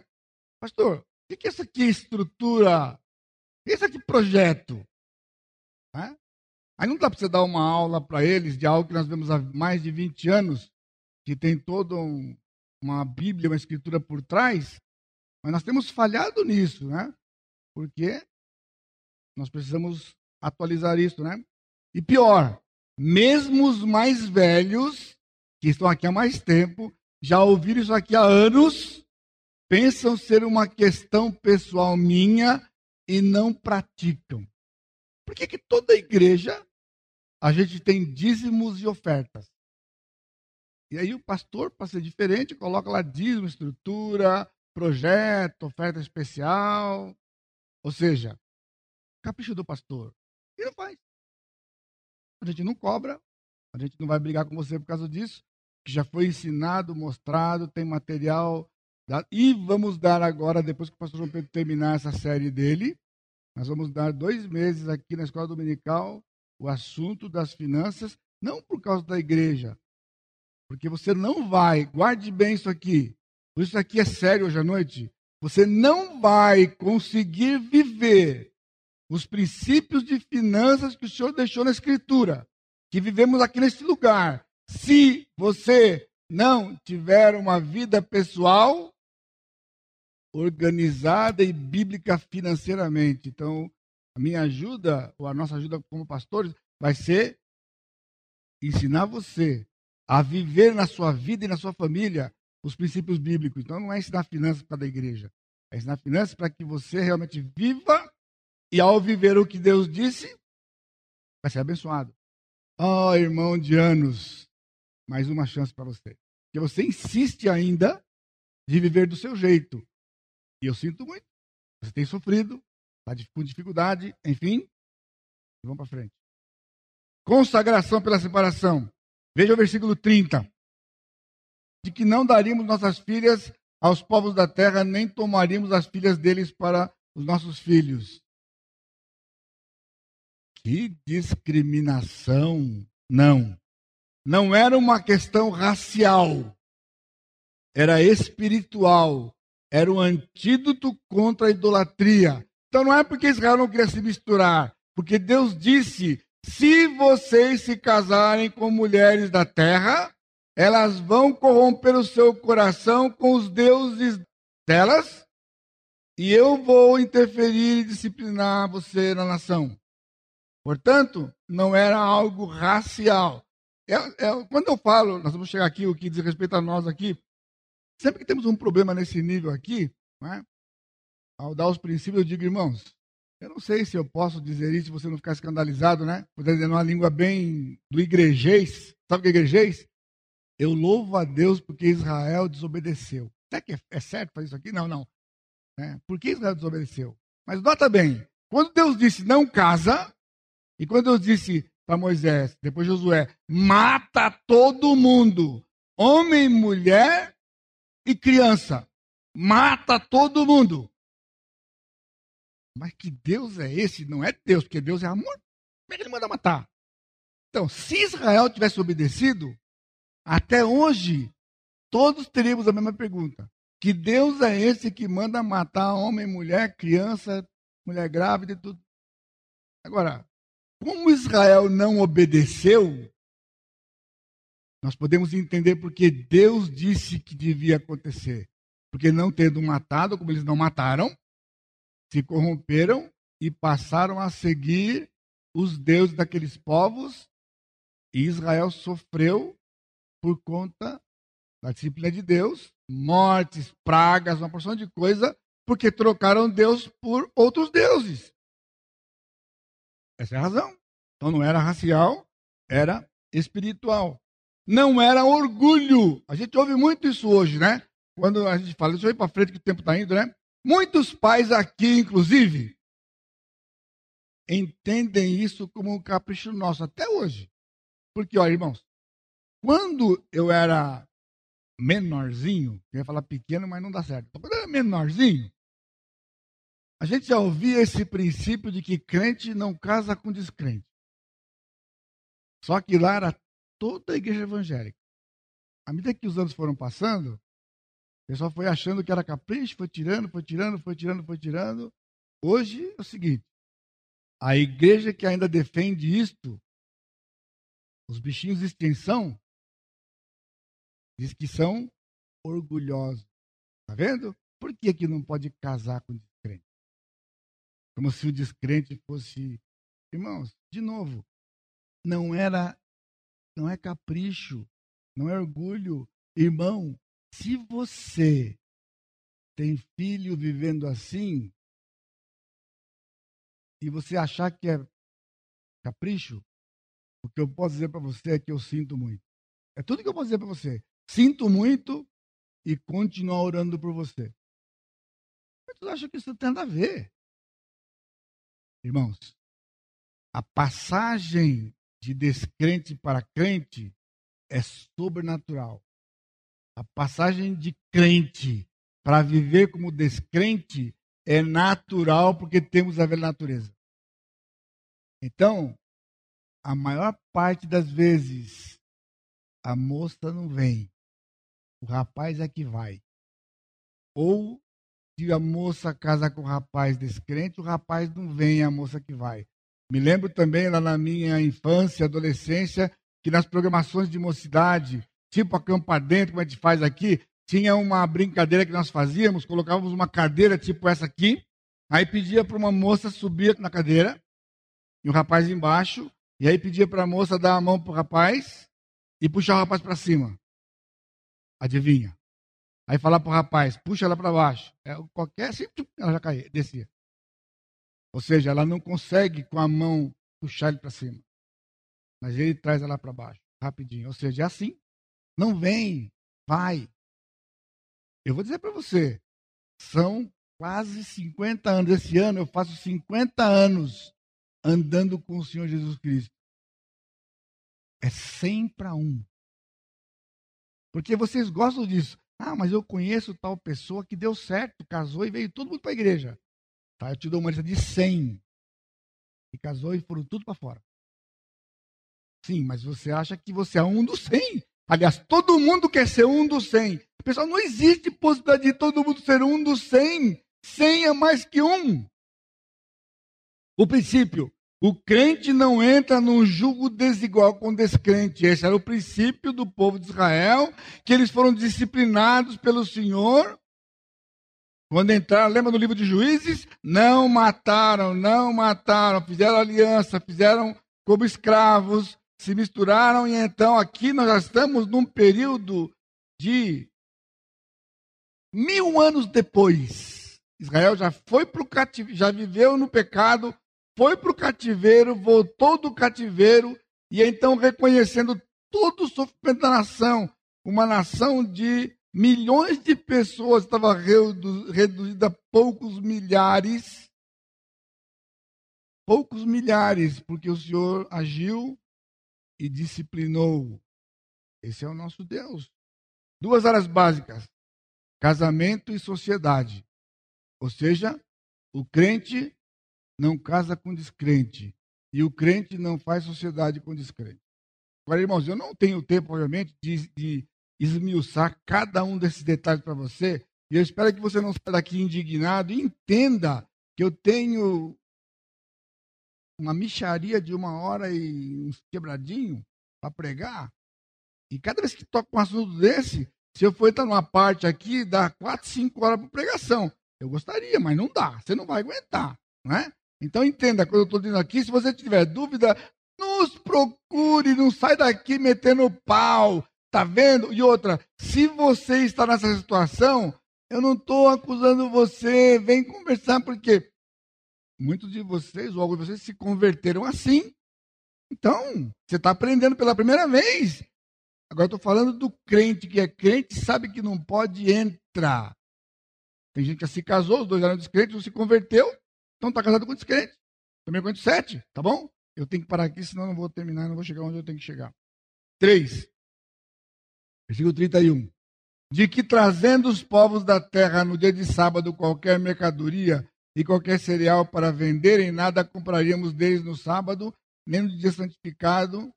Pastor, o que é isso aqui, estrutura? É isso aqui, projeto? É? Aí não dá para você dar uma aula para eles de algo que nós vemos há mais de 20 anos, que tem toda um, uma Bíblia, uma escritura por trás, mas nós temos falhado nisso, né? Porque nós precisamos atualizar isso, né? E pior, mesmo os mais velhos, que estão aqui há mais tempo, já ouviram isso aqui há anos, pensam ser uma questão pessoal minha e não praticam. Por que, que toda igreja a gente tem dízimos e ofertas. E aí o pastor, para ser diferente, coloca lá dízimo, estrutura, projeto, oferta especial. Ou seja, capricho do pastor. E não faz. A gente não cobra, a gente não vai brigar com você por causa disso, que já foi ensinado, mostrado, tem material. E vamos dar agora, depois que o pastor João Pedro terminar essa série dele, nós vamos dar dois meses aqui na escola dominical o assunto das finanças, não por causa da igreja, porque você não vai, guarde bem isso aqui, por isso aqui é sério hoje à noite, você não vai conseguir viver os princípios de finanças que o Senhor deixou na Escritura, que vivemos aqui neste lugar, se você não tiver uma vida pessoal organizada e bíblica financeiramente. Então, a minha ajuda, ou a nossa ajuda como pastores, vai ser ensinar você a viver na sua vida e na sua família os princípios bíblicos. Então, não é ensinar finanças para a igreja, é ensinar finanças para que você realmente viva e, ao viver o que Deus disse, vai ser abençoado. Oh, irmão de anos, mais uma chance para você. Que você insiste ainda de viver do seu jeito. E eu sinto muito. Você tem sofrido, está com dificuldade, enfim. Vamos para frente. Consagração pela separação. Veja o versículo 30. De que não daríamos nossas filhas aos povos da terra, nem tomaríamos as filhas deles para os nossos filhos. Que discriminação. Não. Não era uma questão racial. Era espiritual era o antídoto contra a idolatria. Então não é porque Israel não queria se misturar, porque Deus disse: se vocês se casarem com mulheres da terra, elas vão corromper o seu coração com os deuses delas, e eu vou interferir e disciplinar você na nação. Portanto, não era algo racial. É, é, quando eu falo, nós vamos chegar aqui, o que diz respeito a nós aqui, Sempre que temos um problema nesse nível aqui, é? ao dar os princípios, eu digo, irmãos, eu não sei se eu posso dizer isso se você não ficar escandalizado, né? Vou dizer uma língua bem do igrejês. Sabe o que é igrejês? Eu louvo a Deus porque Israel desobedeceu. Será que é, é certo fazer isso aqui? Não, não. É, por que Israel desobedeceu? Mas nota bem, quando Deus disse não casa, e quando Deus disse para Moisés, depois Josué, mata todo mundo, homem, mulher e criança. Mata todo mundo. Mas que Deus é esse? Não é Deus, porque Deus é amor. Como é que ele manda matar? Então, se Israel tivesse obedecido, até hoje, todos teríamos a mesma pergunta. Que Deus é esse que manda matar homem, mulher, criança, mulher grávida e tudo? Agora, como Israel não obedeceu, nós podemos entender porque Deus disse que devia acontecer. Porque não tendo matado, como eles não mataram, se corromperam e passaram a seguir os deuses daqueles povos, e Israel sofreu por conta da disciplina de Deus, mortes, pragas, uma porção de coisa, porque trocaram Deus por outros deuses. Essa é a razão. Então não era racial, era espiritual não era orgulho. A gente ouve muito isso hoje, né? Quando a gente fala, deixa eu ir para frente que o tempo está indo, né? Muitos pais aqui, inclusive, entendem isso como um capricho nosso, até hoje. Porque, olha, irmãos, quando eu era menorzinho, eu ia falar pequeno, mas não dá certo. Quando eu era menorzinho, a gente já ouvia esse princípio de que crente não casa com descrente. Só que lá era toda a igreja evangélica. À medida que os anos foram passando, o pessoal foi achando que era capricho, foi tirando, foi tirando, foi tirando, foi tirando. Hoje é o seguinte: a igreja que ainda defende isto, os bichinhos de extensão, diz que são orgulhosos. Está vendo? Por que, que não pode casar com descrente? Como se o descrente fosse. Irmãos, de novo, não era não é capricho, não é orgulho. Irmão, se você tem filho vivendo assim, e você achar que é capricho, O que eu posso dizer para você é que eu sinto muito. É tudo que eu posso dizer para você. Sinto muito e continuar orando por você. Muitos acham que isso tem nada a ver. Irmãos, a passagem de descrente para crente é sobrenatural. A passagem de crente para viver como descrente é natural porque temos a velha natureza. Então, a maior parte das vezes, a moça não vem, o rapaz é que vai. Ou se a moça casa com o rapaz descrente, o rapaz não vem, a moça que vai. Me lembro também lá na minha infância, adolescência, que nas programações de mocidade, tipo acampar dentro, como a gente faz aqui, tinha uma brincadeira que nós fazíamos, colocávamos uma cadeira tipo essa aqui, aí pedia para uma moça subir na cadeira, e o rapaz embaixo, e aí pedia para a moça dar a mão para o rapaz e puxar o rapaz para cima. Adivinha? Aí falar para o rapaz, puxa ela para baixo. É, qualquer assim, ela já caía, descia. Ou seja, ela não consegue com a mão puxar ele para cima. Mas ele traz ela para baixo, rapidinho. Ou seja, é assim. Não vem, vai. Eu vou dizer para você, são quase 50 anos. Esse ano eu faço 50 anos andando com o Senhor Jesus Cristo. É 100 para 1. Porque vocês gostam disso. Ah, mas eu conheço tal pessoa que deu certo, casou e veio todo mundo para a igreja. Tá, eu te dou uma lista de 100. E casou e foram tudo para fora. Sim, mas você acha que você é um dos 100. Aliás, todo mundo quer ser um dos 100. Pessoal, não existe possibilidade de todo mundo ser um dos 100. 100 é mais que um. O princípio, o crente não entra num jugo desigual com o descrente. Esse era o princípio do povo de Israel, que eles foram disciplinados pelo Senhor. Quando entraram, lembra no livro de Juízes? Não mataram, não mataram, fizeram aliança, fizeram como escravos, se misturaram, e então aqui nós já estamos num período de mil anos depois. Israel já foi para o cativeiro, já viveu no pecado, foi para o cativeiro, voltou do cativeiro, e então reconhecendo todo o sofrimento da nação, uma nação de milhões de pessoas, estava reduzida a poucos milhares. Poucos milhares, porque o Senhor agiu e disciplinou. Esse é o nosso Deus. Duas áreas básicas: casamento e sociedade. Ou seja, o crente não casa com descrente. E o crente não faz sociedade com descrente. Agora, irmãos, eu não tenho tempo, obviamente, de, de esmiuçar cada um desses detalhes para você. E eu espero que você não saia daqui indignado e entenda que eu tenho uma micharia de uma hora e uns quebradinho para pregar. E cada vez que toca um assunto desse, se eu for entrar numa parte aqui, dá quatro, cinco horas para pregação. Eu gostaria, mas não dá. Você não vai aguentar, não é? Então entenda quando eu estou dizendo aqui. Se você tiver dúvida, nos procure, não sai daqui metendo pau. Tá vendo? E outra, se você está nessa situação, eu não estou acusando você. Vem conversar, porque muitos de vocês, ou alguns de vocês, se converteram assim. Então, você está aprendendo pela primeira vez. Agora estou falando do crente que é crente sabe que não pode entrar. Tem gente que se casou, os dois eram descrentes, um se converteu, então está casado com descrente. Também com sete, tá bom? Eu tenho que parar aqui, senão não vou terminar, não vou chegar onde eu tenho que chegar. Três. Versículo 31. De que trazendo os povos da terra no dia de sábado qualquer mercadoria e qualquer cereal para venderem, nada compraríamos deles no sábado, nem no dia santificado,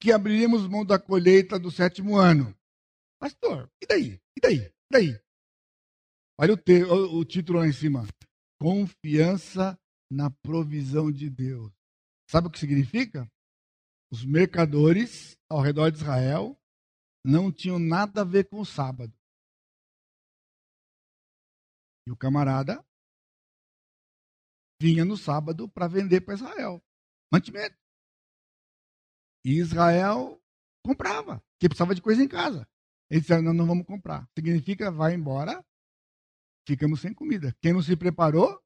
que abriríamos mão da colheita do sétimo ano. Pastor, e daí? E daí? E daí? Olha o, te, o, o título lá em cima. Confiança na provisão de Deus. Sabe o que significa? Os mercadores ao redor de Israel não tinham nada a ver com o sábado. E o camarada vinha no sábado para vender para Israel mantimento. E Israel comprava, porque precisava de coisa em casa. Eles disseram: não, não vamos comprar. Significa, vai embora, ficamos sem comida. Quem não se preparou,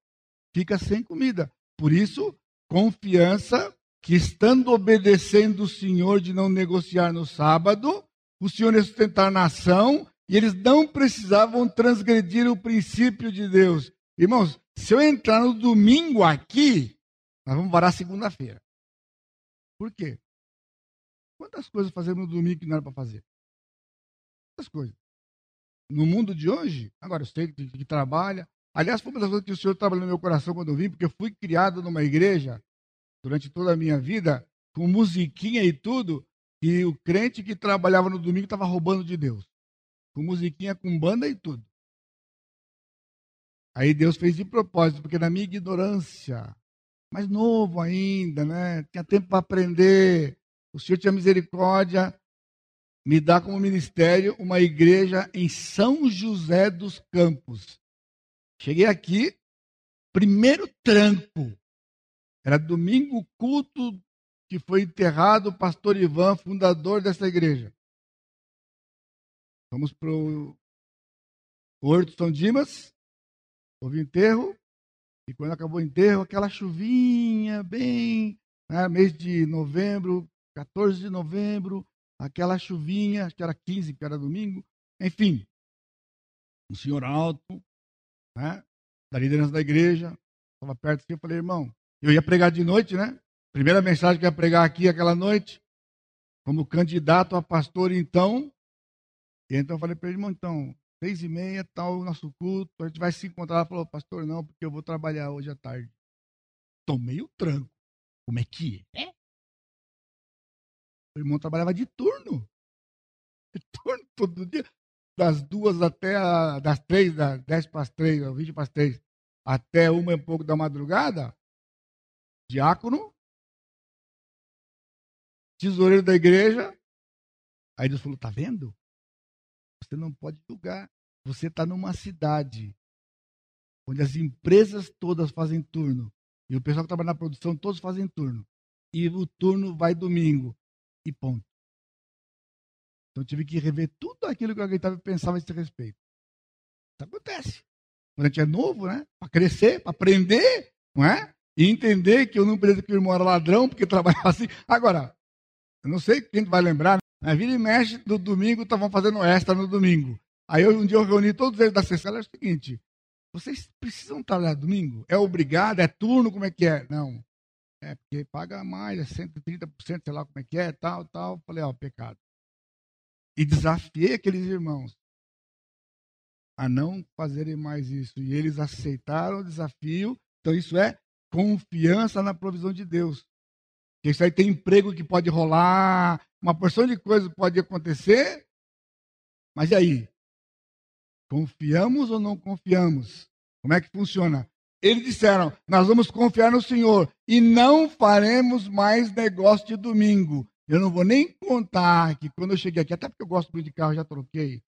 fica sem comida. Por isso, confiança que estando obedecendo o Senhor de não negociar no sábado, o Senhor ia sustentar a nação e eles não precisavam transgredir o princípio de Deus. Irmãos, se eu entrar no domingo aqui, nós vamos varar segunda-feira. Por quê? Quantas coisas fazemos no domingo que não era para fazer? Quantas coisas? No mundo de hoje, agora eu sei que, que trabalha. Aliás, foi uma das coisas que o Senhor trabalhou no meu coração quando eu vim, porque eu fui criado numa igreja durante toda a minha vida, com musiquinha e tudo, e o crente que trabalhava no domingo estava roubando de Deus. Com musiquinha, com banda e tudo. Aí Deus fez de propósito, porque na minha ignorância, mais novo ainda, né? Tinha tempo para aprender. O Senhor tinha misericórdia, me dá como ministério uma igreja em São José dos Campos. Cheguei aqui, primeiro tranco. Era domingo culto que foi enterrado o pastor Ivan, fundador dessa igreja. Fomos para o Horto São Dimas, houve enterro, e quando acabou o enterro, aquela chuvinha bem, né, mês de novembro, 14 de novembro, aquela chuvinha, acho que era 15, que era domingo, enfim. Um senhor alto, né, da liderança da igreja, estava perto assim, eu falei, irmão, eu ia pregar de noite, né? Primeira mensagem que eu ia pregar aqui aquela noite, como candidato a pastor, então. E então eu falei para ele, irmão, então, seis e meia, tal, o nosso culto, a gente vai se encontrar. Ela falou, pastor, não, porque eu vou trabalhar hoje à tarde. Tomei o tranco. Como é que é? O irmão trabalhava de turno. De turno todo dia. Das duas até a, das três, das dez para as três, vinte para as três, até uma e pouco da madrugada diácono, tesoureiro da igreja. Aí Deus falou: tá vendo? Você não pode julgar. Você está numa cidade onde as empresas todas fazem turno. E o pessoal que trabalha na produção, todos fazem turno. E o turno vai domingo. E ponto. Então eu tive que rever tudo aquilo que alguém estava pensava a esse respeito. Isso acontece. Quando a gente é novo, né? Para crescer, para aprender, não é? e entender que eu não preciso que o irmão era ladrão, porque trabalhava assim. Agora, eu não sei quem vai lembrar, na vida e mexe, do domingo estavam fazendo extra no domingo. Aí eu, um dia eu reuni todos eles da sessão, é o seguinte, vocês precisam trabalhar domingo? É obrigado? É turno? Como é que é? Não. É porque paga mais, é 130%, sei lá como é que é, tal, tal. Falei, ó, pecado. E desafiei aqueles irmãos a não fazerem mais isso. E eles aceitaram o desafio. Então isso é confiança na provisão de Deus. Porque isso aí tem emprego que pode rolar, uma porção de coisas pode acontecer. Mas e aí? Confiamos ou não confiamos? Como é que funciona? Eles disseram: Nós vamos confiar no Senhor e não faremos mais negócio de domingo. Eu não vou nem contar que quando eu cheguei aqui, até porque eu gosto muito de carro, já troquei.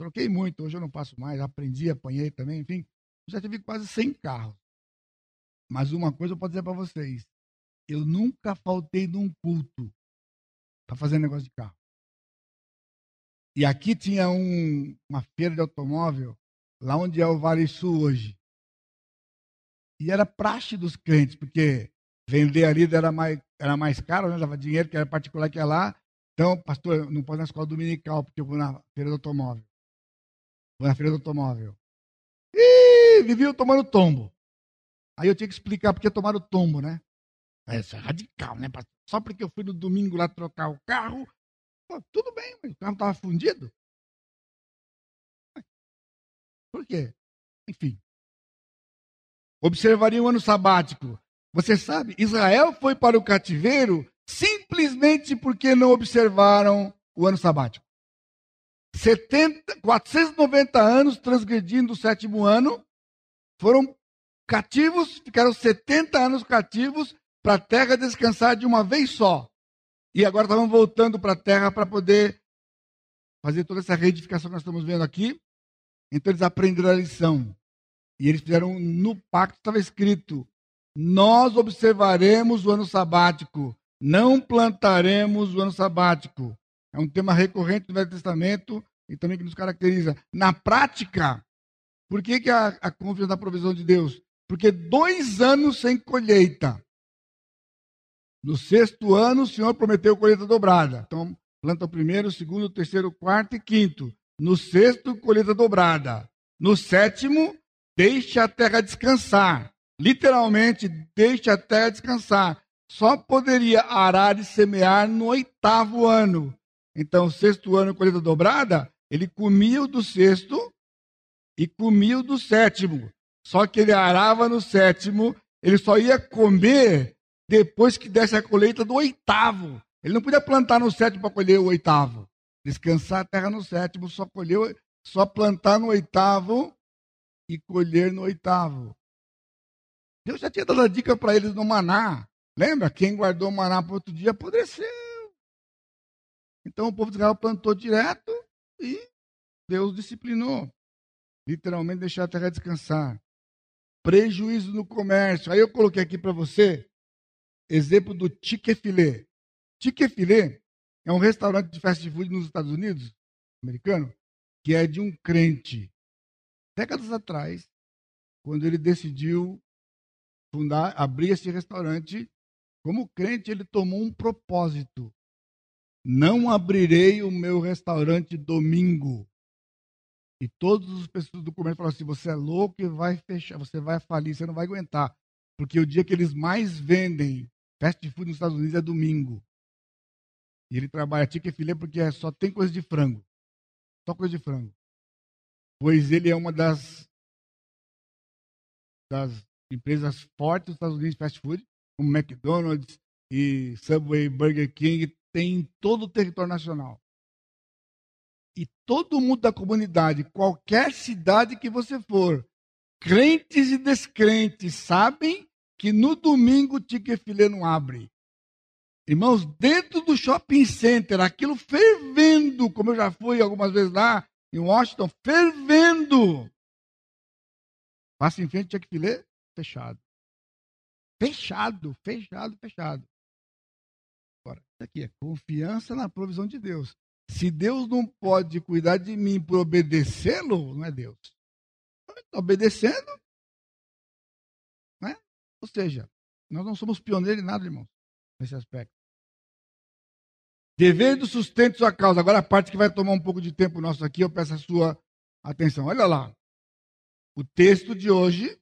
Troquei muito, hoje eu não passo mais, aprendi, apanhei também, enfim. Já tive quase 100 carros. Mas uma coisa eu posso dizer para vocês: eu nunca faltei num culto para fazer negócio de carro. E aqui tinha um, uma feira de automóvel, lá onde é o Vale Sul hoje. E era praxe dos crentes, porque vender ali era mais, era mais caro, né? dava dinheiro, que era particular que ia lá. Então, pastor, não pode ir na escola dominical, porque eu vou na feira do automóvel. Vou na feira do automóvel. Ih, vivia tomando tombo. Aí eu tinha que explicar porque tomaram tombo, né? Isso é radical, né? Só porque eu fui no domingo lá trocar o carro. Pô, tudo bem, mas o carro estava fundido. Por quê? Enfim. Observaria o ano sabático. Você sabe, Israel foi para o cativeiro simplesmente porque não observaram o ano sabático. 70, 490 anos transgredindo o sétimo ano, foram cativos, ficaram 70 anos cativos para a terra descansar de uma vez só. E agora estavam voltando para a terra para poder fazer toda essa reedificação que nós estamos vendo aqui. Então eles aprenderam a lição. E eles fizeram no pacto, estava escrito: Nós observaremos o ano sabático, não plantaremos o ano sabático. É um tema recorrente do Velho Testamento e também que nos caracteriza. Na prática, por que, que a, a confiança na provisão de Deus? Porque dois anos sem colheita. No sexto ano, o Senhor prometeu colheita dobrada. Então, planta o primeiro, o segundo, o terceiro, o quarto e quinto. No sexto, colheita dobrada. No sétimo, deixa a terra descansar. Literalmente, deixa a terra descansar. Só poderia arar e semear no oitavo ano. Então, sexto ano, colheita dobrada, ele comia o do sexto e comia o do sétimo. Só que ele arava no sétimo, ele só ia comer depois que desse a colheita do oitavo. Ele não podia plantar no sétimo para colher o oitavo. Descansar a terra no sétimo, só só plantar no oitavo e colher no oitavo. Deus já tinha dado a dica para eles no maná. Lembra? Quem guardou o maná para outro dia apodreceu. Então o povo de Israel plantou direto e Deus disciplinou. Literalmente deixar a terra descansar. Prejuízo no comércio. Aí eu coloquei aqui para você exemplo do Chick-fil-A. Chick-fil-A é um restaurante de fast food nos Estados Unidos, americano, que é de um crente. Décadas atrás, quando ele decidiu fundar, abrir esse restaurante, como crente, ele tomou um propósito. Não abrirei o meu restaurante domingo. E todas as pessoas do comércio falaram assim: você é louco e vai fechar, você vai falir, você não vai aguentar. Porque o dia que eles mais vendem fast food nos Estados Unidos é domingo. E ele trabalha tique filé porque é só tem coisa de frango. Só coisa de frango. Pois ele é uma das, das empresas fortes dos Estados Unidos de fast food, como McDonald's e Subway, Burger King, tem em todo o território nacional. E todo mundo da comunidade, qualquer cidade que você for, crentes e descrentes, sabem que no domingo o Tiquefilé não abre. Irmãos, dentro do shopping center, aquilo fervendo, como eu já fui algumas vezes lá em Washington, fervendo. Passa em frente, Chick-fil-A, fechado. Fechado, fechado, fechado. Agora, isso aqui é confiança na provisão de Deus. Se Deus não pode cuidar de mim por obedecê-lo, não é Deus. Está obedecendo. Ou seja, nós não somos pioneiros em nada, irmãos, nesse aspecto. Dever do sustento sua causa. Agora a parte que vai tomar um pouco de tempo nosso aqui, eu peço a sua atenção. Olha lá. O texto de hoje,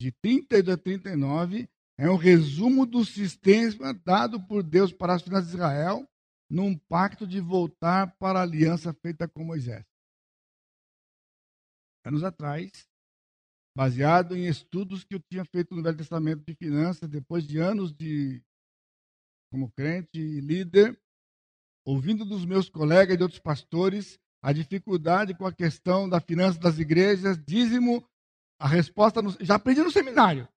de 32 a 39, é um resumo do sistema dado por Deus para as finanças de Israel num pacto de voltar para a aliança feita com Moisés. Anos atrás, baseado em estudos que eu tinha feito no Velho Testamento de finanças, depois de anos de como crente e líder, ouvindo dos meus colegas e de outros pastores a dificuldade com a questão da finança das igrejas, dízimo, a resposta no, já aprendi no seminário.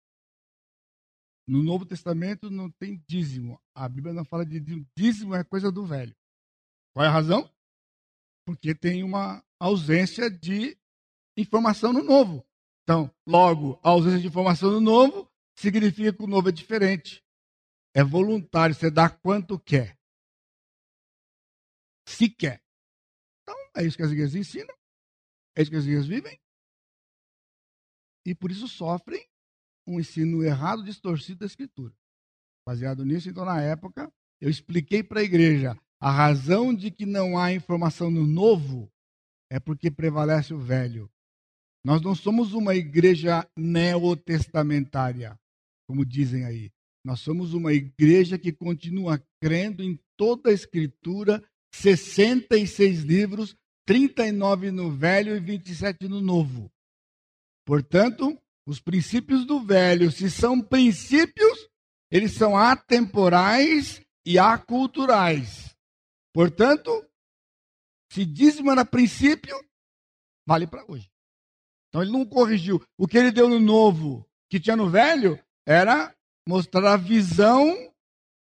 No Novo Testamento não tem dízimo. A Bíblia não fala de dízimo. Dízimo é coisa do velho. Qual é a razão? Porque tem uma ausência de informação no novo. Então, logo, a ausência de informação no novo significa que o novo é diferente. É voluntário, você dá quanto quer. Se quer. Então, é isso que as igrejas ensinam, é isso que as igrejas vivem. E por isso sofrem um ensino errado, distorcido da Escritura. Baseado nisso, então, na época, eu expliquei para a igreja a razão de que não há informação no novo é porque prevalece o velho. Nós não somos uma igreja neotestamentária, como dizem aí. Nós somos uma igreja que continua crendo em toda a Escritura, 66 livros, 39 no Velho e 27 no Novo. Portanto, os princípios do Velho, se são princípios, eles são atemporais e aculturais. Portanto, se dízimo era princípio, vale para hoje. Então ele não corrigiu. O que ele deu no novo, que tinha no velho, era mostrar a visão,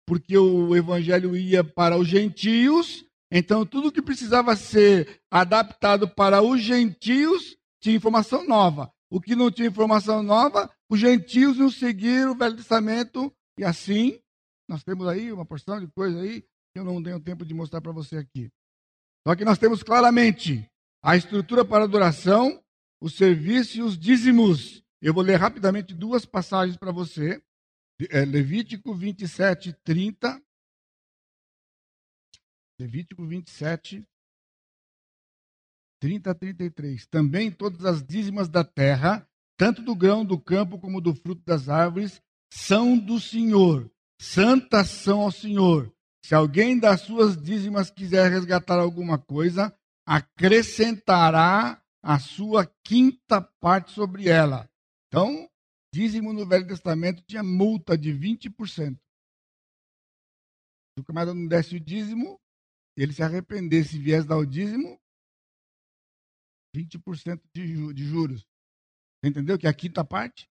porque o evangelho ia para os gentios, então tudo que precisava ser adaptado para os gentios tinha informação nova. O que não tinha informação nova, os gentios iam seguir o Velho Testamento, e assim nós temos aí uma porção de coisa aí que eu não tenho tempo de mostrar para você aqui. Só que nós temos claramente a estrutura para adoração, o serviço e os dízimos. Eu vou ler rapidamente duas passagens para você. É, Levítico 27, 30. Levítico 27, 30 a 33. Também todas as dízimas da terra, tanto do grão do campo como do fruto das árvores, são do Senhor. Santas são ao Senhor. Se alguém das suas dízimas quiser resgatar alguma coisa, acrescentará a sua quinta parte sobre ela. Então, dízimo no Velho Testamento tinha multa de 20%. Se o camarada não desse o dízimo, ele se arrependesse e viesse dar o dízimo, 20% de, de juros. Entendeu que é a quinta parte?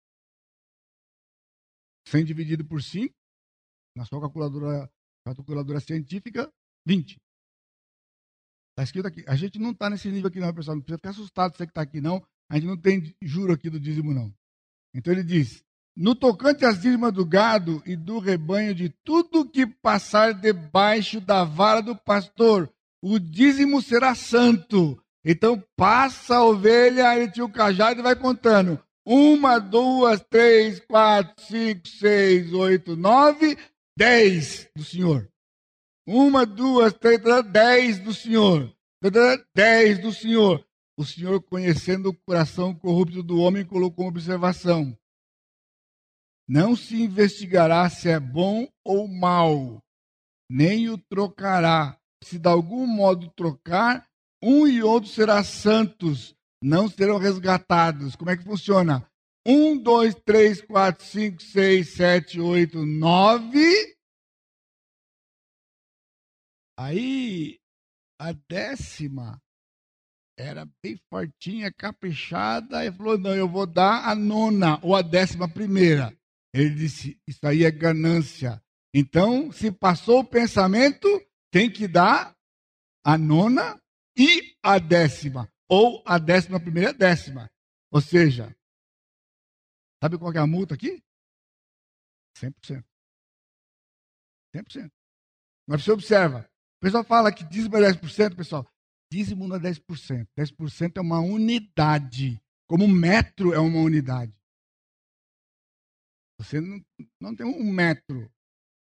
100 dividido por 5, na sua calculadora, calculadora científica, 20. Está escrito aqui. A gente não está nesse nível aqui, não, pessoal. Não precisa ficar assustado você que está aqui, não. A gente não tem juro aqui do dízimo, não. Então ele diz: No tocante às dízimas do gado e do rebanho, de tudo que passar debaixo da vara do pastor, o dízimo será santo. Então passa a ovelha, ele tinha o cajado e vai contando. Uma, duas, três, quatro, cinco, seis, oito, nove, dez do Senhor. Uma, duas, três, dez do Senhor. Dez do Senhor. O Senhor, conhecendo o coração corrupto do homem, colocou uma observação. Não se investigará se é bom ou mal, nem o trocará. Se de algum modo trocar, um e outro será santos, não serão resgatados. Como é que funciona? Um, dois, três, quatro, cinco, seis, sete, oito, nove. Aí, a décima era bem fortinha, caprichada, e falou: não, eu vou dar a nona ou a décima primeira. Ele disse: Isso aí é ganância. Então, se passou o pensamento, tem que dar a nona e a décima. Ou a décima primeira décima. Ou seja, sabe qual é a multa aqui? 100%. 100%. Mas você observa, o pessoal fala que dízimo é 10%, pessoal. Dízimo não é 10%. 10% é uma unidade. Como metro é uma unidade. Você não, não tem um metro.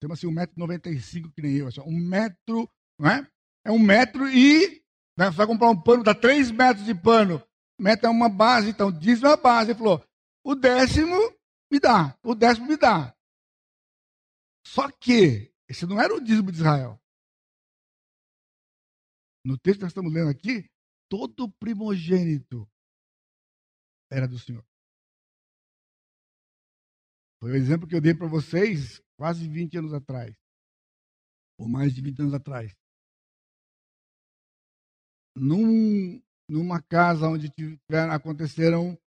Tem assim, um metro noventa e cinco que nem eu. Assim, um metro, não é? É um metro e né, você vai comprar um pano, dá três metros de pano. Meta é uma base, então dízimo é a base. Ele falou, o décimo me dá, o décimo me dá. Só que, esse não era o dízimo de Israel. No texto que nós estamos lendo aqui, todo primogênito era do Senhor. Foi o exemplo que eu dei para vocês quase 20 anos atrás. Ou mais de 20 anos atrás. Num, numa casa onde tiveram, aconteceram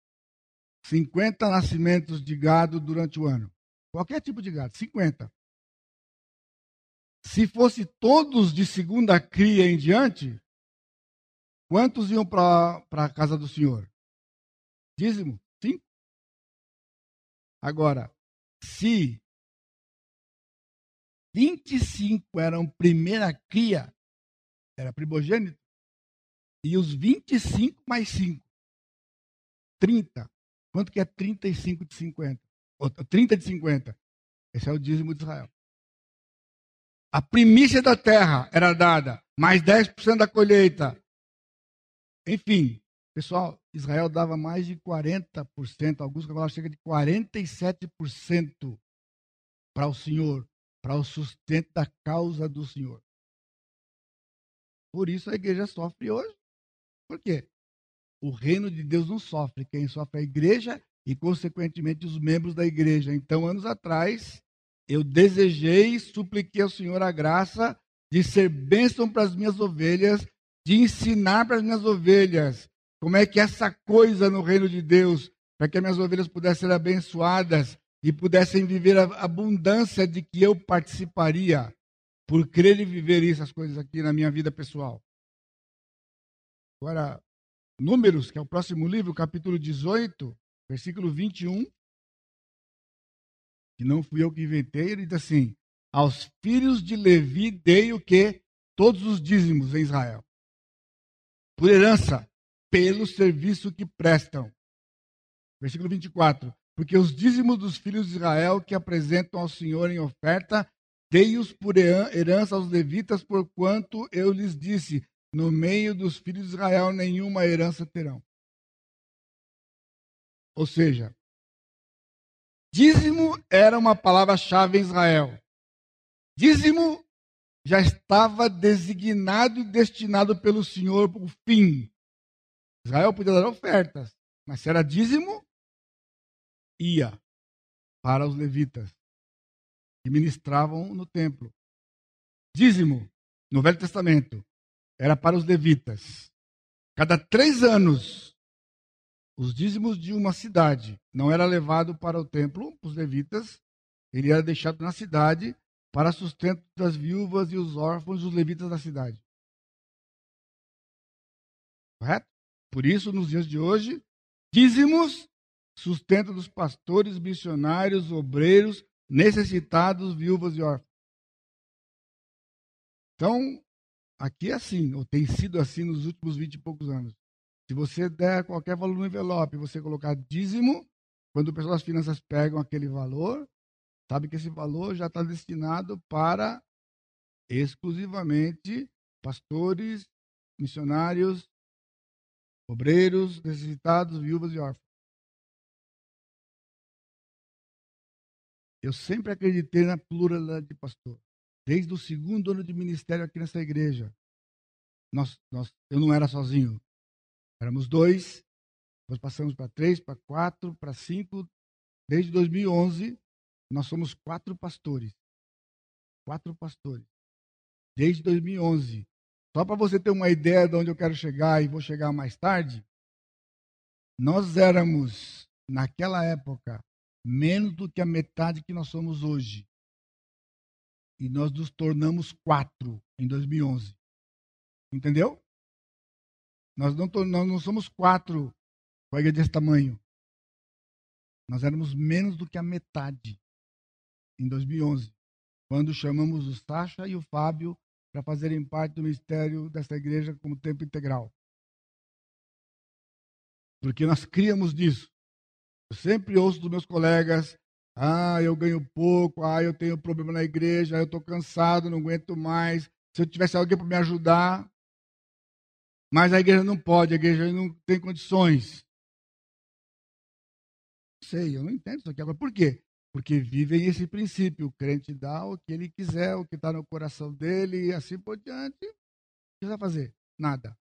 50 nascimentos de gado durante o ano. Qualquer tipo de gado, 50. Se fosse todos de segunda cria em diante, quantos iam para a casa do Senhor? Dízimo? Cinco. Agora, se 25 eram primeira cria, era primogênito, e os 25 mais 5, 30. Quanto que é 35 de 50? Ou 30 de 50. Esse é o dízimo de Israel. A primícia da terra era dada, mais 10% da colheita. Enfim, pessoal, Israel dava mais de 40%, alguns calculam chega de 47% para o Senhor, para o sustento da causa do Senhor. Por isso a igreja sofre hoje. Por quê? O reino de Deus não sofre, quem sofre é a igreja e, consequentemente, os membros da igreja. Então, anos atrás, eu desejei supliquei ao Senhor a graça de ser bênção para as minhas ovelhas, de ensinar para as minhas ovelhas como é que essa coisa no reino de Deus, para que as minhas ovelhas pudessem ser abençoadas e pudessem viver a abundância de que eu participaria, por crer e viver essas coisas aqui na minha vida pessoal. Agora, Números, que é o próximo livro, capítulo 18, versículo 21, que não fui eu que inventei, ele diz assim: Aos filhos de Levi dei o que? Todos os dízimos em Israel. Por herança, pelo serviço que prestam. Versículo 24. porque os dízimos dos filhos de Israel que apresentam ao Senhor em oferta, dei-os por herança aos levitas, porquanto eu lhes disse: no meio dos filhos de Israel nenhuma herança terão. Ou seja, dízimo era uma palavra-chave em Israel. Dízimo já estava designado e destinado pelo Senhor para o fim. Israel podia dar ofertas, mas se era dízimo, ia para os levitas, que ministravam no templo. Dízimo, no Velho Testamento, era para os levitas. Cada três anos, os dízimos de uma cidade não era levado para o templo, os levitas, ele era deixado na cidade para sustento das viúvas e os órfãos dos levitas da cidade. Correto? Por isso, nos dias de hoje, dízimos, sustento dos pastores, missionários, obreiros, necessitados, viúvas e órfãos. Então, aqui é assim, ou tem sido assim nos últimos vinte e poucos anos. Se você der qualquer valor no envelope, você colocar dízimo, quando o pessoal das finanças pegam aquele valor, sabe que esse valor já está destinado para exclusivamente pastores, missionários, obreiros, necessitados, viúvas e órfãos. Eu sempre acreditei na pluralidade de pastor. Desde o segundo ano de ministério aqui nessa igreja. Nós, nós, eu não era sozinho. Éramos dois. Nós passamos para três, para quatro, para cinco. Desde 2011, nós somos quatro pastores. Quatro pastores. Desde 2011. Só para você ter uma ideia de onde eu quero chegar e vou chegar mais tarde. Nós éramos, naquela época, menos do que a metade que nós somos hoje e nós nos tornamos quatro em 2011. Entendeu? Nós não, nós não somos quatro com a igreja desse tamanho. Nós éramos menos do que a metade em 2011, quando chamamos o Sacha e o Fábio para fazerem parte do ministério dessa igreja como tempo integral. Porque nós criamos disso. Eu sempre ouço dos meus colegas ah, eu ganho pouco, ah, eu tenho problema na igreja, eu estou cansado, não aguento mais. Se eu tivesse alguém para me ajudar. Mas a igreja não pode, a igreja não tem condições. Sei, eu não entendo isso aqui agora. Por quê? Porque vivem esse princípio. O crente dá o que ele quiser, o que está no coração dele e assim por diante. O que vai fazer? Nada.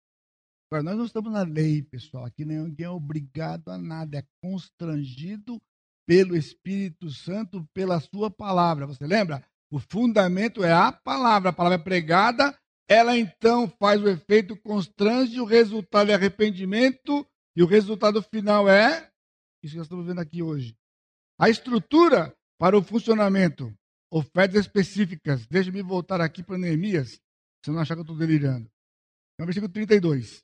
Agora, nós não estamos na lei, pessoal. Aqui ninguém é obrigado a nada. É constrangido pelo Espírito Santo, pela sua palavra. Você lembra? O fundamento é a palavra. A palavra é pregada, ela então faz o efeito constrange, o resultado é arrependimento, e o resultado final é isso que nós estamos vendo aqui hoje. A estrutura para o funcionamento, ofertas específicas. Deixa-me voltar aqui para Neemias, se não achar que eu estou delirando. É o versículo 32.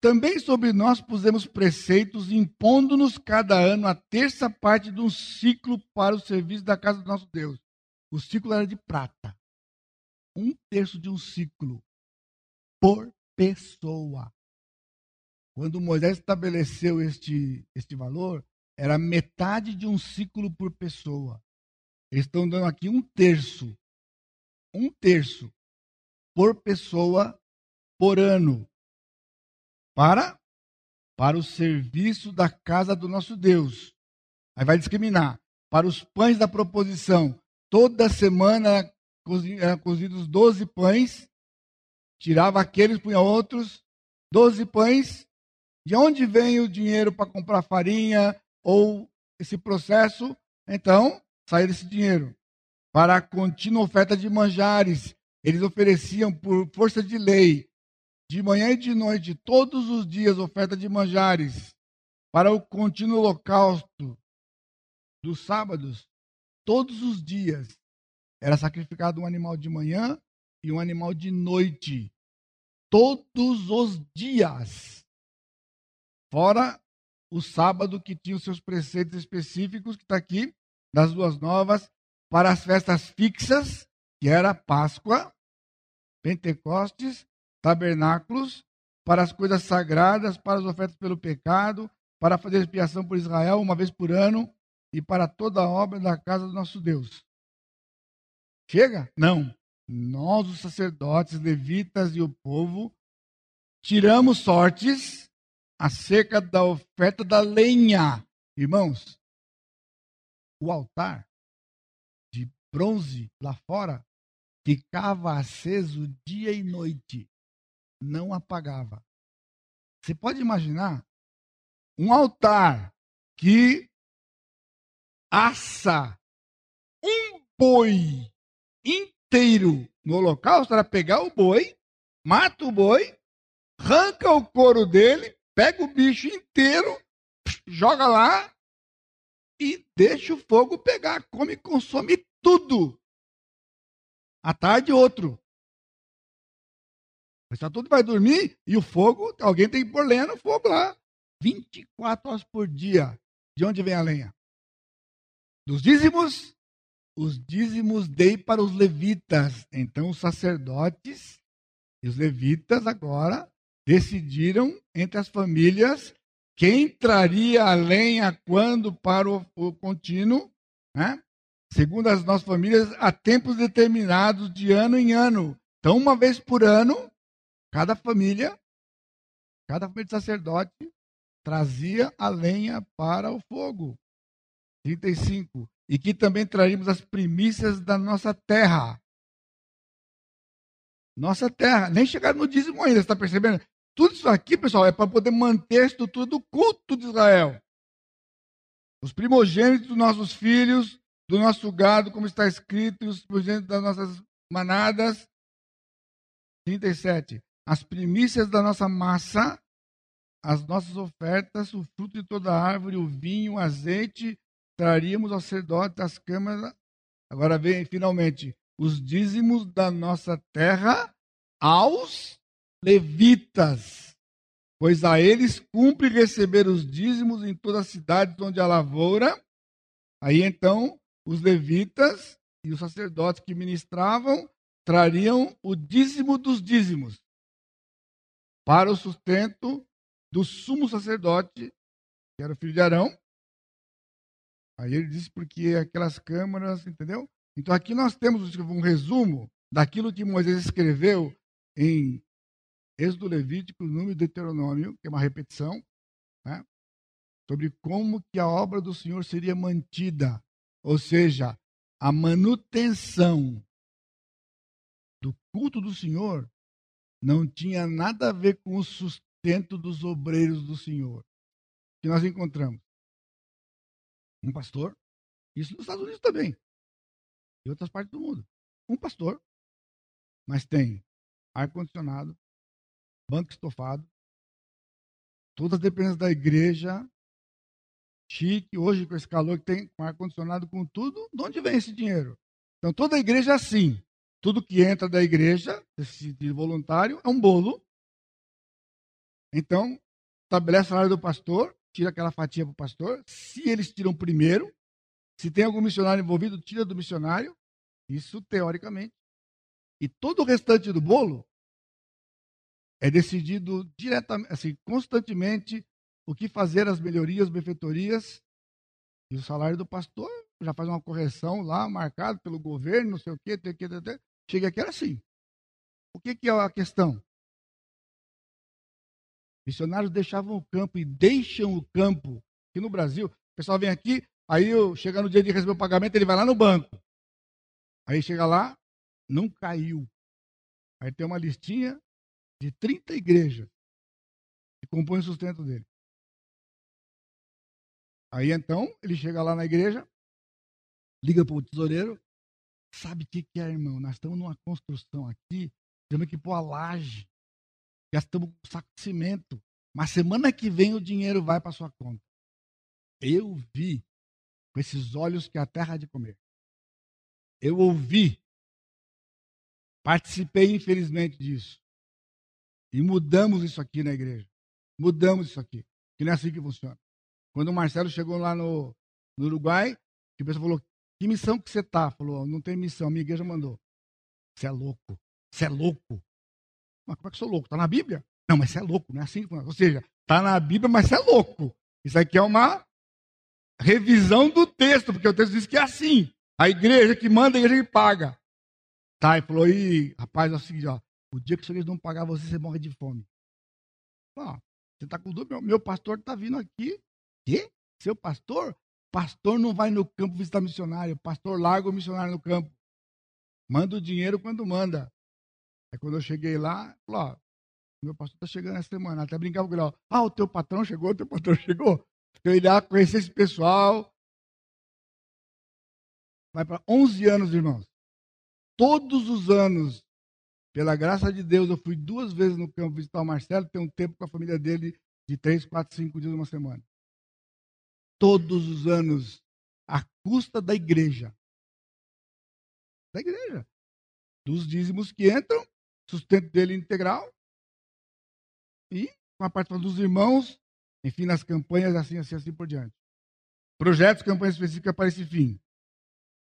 Também sobre nós pusemos preceitos, impondo-nos cada ano a terça parte de um ciclo para o serviço da casa do nosso Deus. O ciclo era de prata. Um terço de um ciclo por pessoa. Quando Moisés estabeleceu este, este valor, era metade de um ciclo por pessoa. Eles estão dando aqui um terço. Um terço por pessoa por ano para para o serviço da casa do nosso Deus. Aí vai discriminar. Para os pães da proposição. Toda semana eram cozidos 12 pães. Tirava aqueles, punha outros. 12 pães. De onde vem o dinheiro para comprar farinha ou esse processo? Então, sair desse dinheiro. Para a contínua oferta de manjares. Eles ofereciam por força de lei de manhã e de noite, todos os dias, oferta de manjares para o contínuo holocausto dos sábados, todos os dias era sacrificado um animal de manhã e um animal de noite. Todos os dias. Fora o sábado que tinha os seus preceitos específicos, que está aqui, das duas novas, para as festas fixas, que era Páscoa, Pentecostes tabernáculos, para as coisas sagradas, para as ofertas pelo pecado, para fazer expiação por Israel uma vez por ano e para toda a obra da casa do nosso Deus. Chega? Não. Nós, os sacerdotes, levitas e o povo, tiramos sortes acerca da oferta da lenha. Irmãos, o altar de bronze lá fora ficava aceso dia e noite, não apagava. Você pode imaginar um altar que assa um boi inteiro no holocausto era pegar o boi, mata o boi, arranca o couro dele, pega o bicho inteiro, joga lá e deixa o fogo pegar, come e consome tudo. À tarde, outro. O todo vai dormir e o fogo, alguém tem que pôr lenha no fogo lá. 24 horas por dia. De onde vem a lenha? Dos dízimos? Os dízimos dei para os levitas. Então os sacerdotes e os levitas agora decidiram entre as famílias quem traria a lenha quando para o, o contínuo, né? segundo as nossas famílias, a tempos determinados de ano em ano. Então, uma vez por ano, cada família, cada família de sacerdote trazia a lenha para o fogo. 35. E que também traríamos as primícias da nossa terra. Nossa terra. Nem chegaram no dízimo ainda, está percebendo? Tudo isso aqui, pessoal, é para poder manter a estrutura do culto de Israel. Os primogênitos dos nossos filhos, do nosso gado, como está escrito, os primogênitos das nossas manadas. 37. As primícias da nossa massa, as nossas ofertas, o fruto de toda árvore, o vinho, o azeite, traríamos ao sacerdote das câmaras. Agora vem finalmente os dízimos da nossa terra aos levitas, pois a eles cumpre receber os dízimos em todas as cidades onde há lavoura. Aí então os levitas e os sacerdotes que ministravam trariam o dízimo dos dízimos para o sustento do sumo sacerdote, que era o filho de Arão. Aí ele disse porque aquelas câmaras, entendeu? Então aqui nós temos um resumo daquilo que Moisés escreveu em Êxodo Levítico, Número de Deuteronômio, que é uma repetição, né? sobre como que a obra do Senhor seria mantida ou seja, a manutenção do culto do Senhor não tinha nada a ver com o sustento dos obreiros do Senhor. Que nós encontramos um pastor, isso nos Estados Unidos também, e outras partes do mundo. Um pastor, mas tem ar-condicionado, banco estofado, todas as dependências da igreja, chique, hoje com esse calor que tem, com ar-condicionado, com tudo, de onde vem esse dinheiro? Então toda a igreja é assim. Tudo que entra da igreja, de voluntário, é um bolo. Então, estabelece o salário do pastor, tira aquela fatia para o pastor. Se eles tiram primeiro, se tem algum missionário envolvido, tira do missionário. Isso teoricamente. E todo o restante do bolo é decidido diretamente, assim, constantemente o que fazer as melhorias, benfeitorias, e o salário do pastor já faz uma correção lá, marcado pelo governo, não sei o quê, tem que, chega aqui era assim. O que, que é a questão? Missionários deixavam o campo e deixam o campo. Aqui no Brasil, o pessoal vem aqui, aí eu, chega no dia de receber o pagamento, ele vai lá no banco. Aí chega lá, não caiu. Aí tem uma listinha de 30 igrejas que compõem o sustento dele. Aí então, ele chega lá na igreja, liga para o tesoureiro, sabe o que, que é, irmão? Nós estamos numa construção aqui, temos que pôr a laje, gastamos um saco de cimento, mas semana que vem o dinheiro vai para sua conta. Eu vi com esses olhos que a terra há de comer. Eu ouvi, participei infelizmente disso. E mudamos isso aqui na igreja. Mudamos isso aqui. Que não é assim que funciona. Quando o Marcelo chegou lá no, no Uruguai, que o pessoal falou: Que missão que você tá? Falou: Não tem missão, minha igreja mandou. Você é louco. Você é louco. Mas como é que eu sou louco? Está na Bíblia? Não, mas você é louco, não é assim. Ou seja, está na Bíblia, mas você é louco. Isso aqui é uma revisão do texto, porque o texto diz que é assim. A igreja que manda, a igreja que paga. Tá, e falou, aí, rapaz, é o seguinte, ó, o dia que os senhores não pagar você, você morre de fome. Ó, você tá com dúvida? Meu, meu pastor tá vindo aqui. Quê? Seu pastor? Pastor não vai no campo visitar missionário. Pastor larga o missionário no campo. Manda o dinheiro quando manda. Aí quando eu cheguei lá, ó, meu pastor tá chegando essa semana. Até brincava com ele, ó, ah, o teu patrão chegou, o teu patrão chegou. Eu ia lá conhecer esse pessoal. Vai para 11 anos, irmãos. Todos os anos, pela graça de Deus, eu fui duas vezes no campo visitar o Marcelo, ter um tempo com a família dele de três, quatro, cinco dias, uma semana. Todos os anos, à custa da igreja. Da igreja. Dos dízimos que entram, sustento dele integral. E com a participação dos irmãos, enfim, nas campanhas, assim, assim, assim por diante. Projetos, campanhas específicas para esse fim.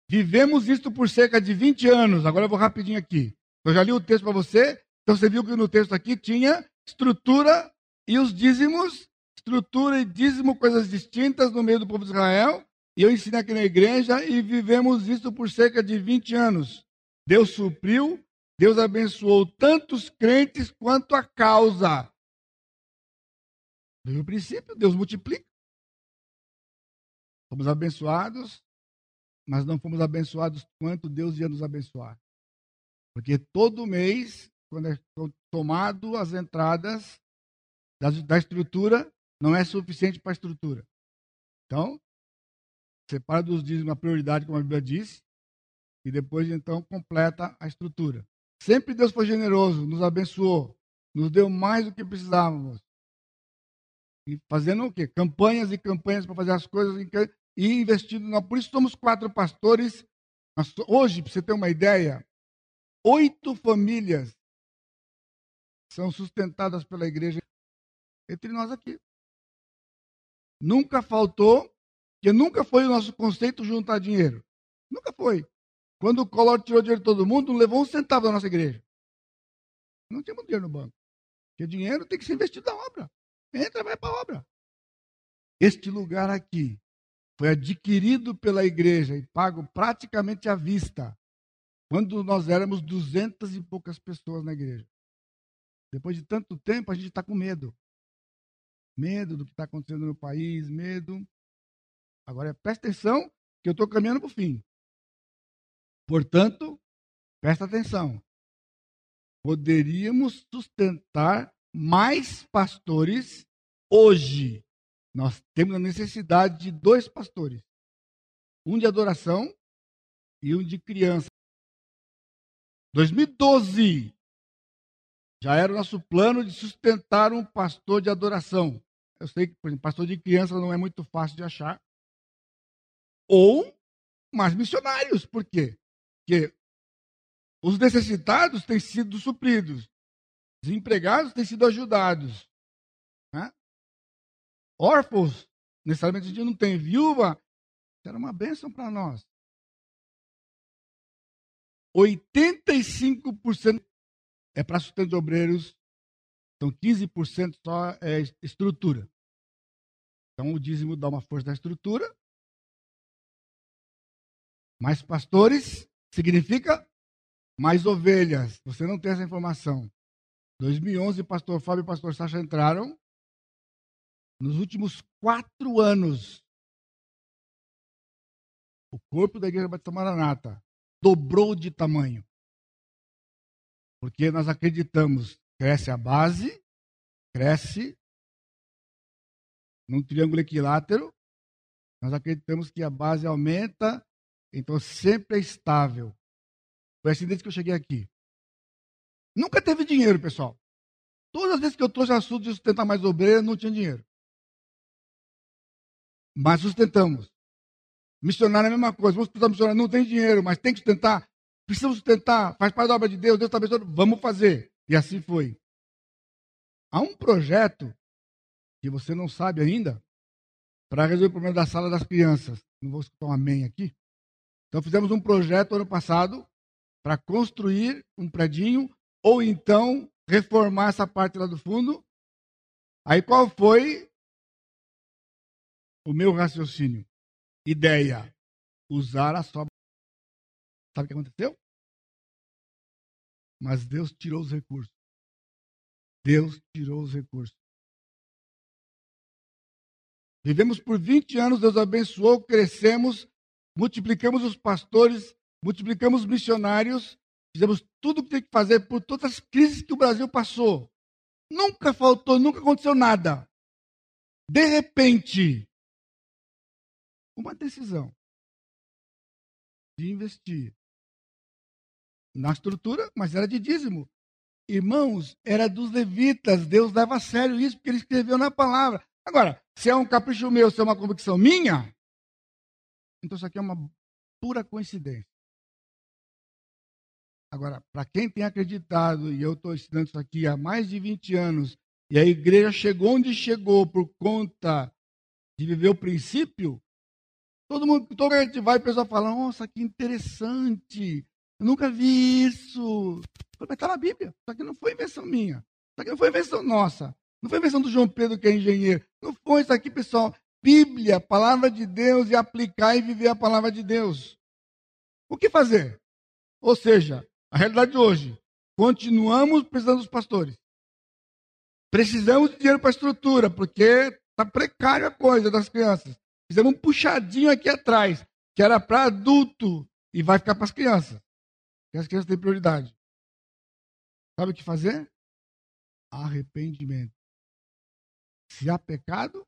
Vivemos isto por cerca de 20 anos. Agora eu vou rapidinho aqui. Eu já li o texto para você. Então você viu que no texto aqui tinha estrutura e os dízimos. Estrutura e dízimo, coisas distintas no meio do povo de Israel. E eu ensinei aqui na igreja e vivemos isso por cerca de 20 anos. Deus supriu, Deus abençoou tantos crentes quanto a causa. Desde o princípio, Deus multiplica. Fomos abençoados, mas não fomos abençoados quanto Deus ia nos abençoar. Porque todo mês, quando é tomado as entradas da, estrutura, não é suficiente para a estrutura. Então, separa dos dízimos a prioridade, como a Bíblia diz, e depois então completa a estrutura. Sempre Deus foi generoso, nos abençoou, nos deu mais do que precisávamos. E fazendo o quê? Campanhas e campanhas para fazer as coisas e investindo. Na... Por isso somos quatro pastores. Hoje, para você ter uma ideia, oito famílias são sustentadas pela igreja entre nós aqui. Nunca faltou, que nunca foi o nosso conceito juntar dinheiro. Nunca foi. Quando o Collor tirou dinheiro de todo mundo, não levou um centavo da nossa igreja. Não tínhamos dinheiro no banco. Porque dinheiro tem que ser investido na obra. Entra, vai para a obra. Este lugar aqui foi adquirido pela igreja e pago praticamente à vista, quando nós éramos duzentas e poucas pessoas na igreja. Depois de tanto tempo, a gente está com medo. Medo do que está acontecendo no país, medo. Agora, presta atenção, que eu estou caminhando para o fim. Portanto, presta atenção. Poderíamos sustentar mais pastores hoje. Nós temos a necessidade de dois pastores: um de adoração e um de criança. 2012 já era o nosso plano de sustentar um pastor de adoração. Eu sei que, por exemplo, pastor de criança não é muito fácil de achar. Ou mais missionários. Por quê? Porque os necessitados têm sido supridos. Desempregados têm sido ajudados. Né? Órfãos, necessariamente a gente não tem. Viúva, era uma bênção para nós. 85% é para sustento de obreiros, então 15% só é estrutura. Então o dízimo dá uma força da estrutura. Mais pastores significa mais ovelhas. Você não tem essa informação. 2011, pastor Fábio e pastor Sacha entraram. Nos últimos quatro anos, o corpo da Igreja Batista Maranata dobrou de tamanho. Porque nós acreditamos, cresce a base, cresce num triângulo equilátero, nós acreditamos que a base aumenta, então sempre é estável. Foi assim desde que eu cheguei aqui. Nunca teve dinheiro, pessoal. Todas as vezes que eu trouxe assunto de sustentar mais obreiro, não tinha dinheiro. Mas sustentamos. Missionário é a mesma coisa. Vamos sustentar missionário, não tem dinheiro, mas tem que sustentar. Precisamos sustentar, faz parte da obra de Deus, Deus está abençoando, vamos fazer. E assim foi. Há um projeto que você não sabe ainda para resolver o problema da sala das crianças. Não vou escutar um amém aqui. Então fizemos um projeto ano passado para construir um predinho ou então reformar essa parte lá do fundo. Aí qual foi o meu raciocínio. Ideia: usar a sua. Sabe o que aconteceu? Mas Deus tirou os recursos. Deus tirou os recursos. Vivemos por 20 anos, Deus abençoou, crescemos, multiplicamos os pastores, multiplicamos missionários, fizemos tudo o que tem que fazer por todas as crises que o Brasil passou. Nunca faltou, nunca aconteceu nada. De repente, uma decisão de investir na estrutura, mas era de dízimo. Irmãos, era dos levitas, Deus dava a sério isso, porque ele escreveu na palavra. Agora, se é um capricho meu, se é uma convicção minha, então isso aqui é uma pura coincidência. Agora, para quem tem acreditado, e eu estou ensinando isso aqui há mais de 20 anos, e a igreja chegou onde chegou por conta de viver o princípio, todo mundo, toda a gente vai, o pessoal fala, nossa, que interessante, eu nunca vi isso. Mas está na Bíblia, isso aqui não foi invenção minha, isso aqui não foi invenção nossa, não foi invenção do João Pedro, que é engenheiro, não foi isso aqui, pessoal. Bíblia, palavra de Deus, e aplicar e viver a palavra de Deus. O que fazer? Ou seja, a realidade de hoje, continuamos precisando dos pastores. Precisamos de dinheiro para a estrutura, porque está precária a coisa das crianças. Fizemos um puxadinho aqui atrás, que era para adulto, e vai ficar para as crianças. Porque as crianças têm prioridade. Sabe o que fazer? Arrependimento. Se há pecado,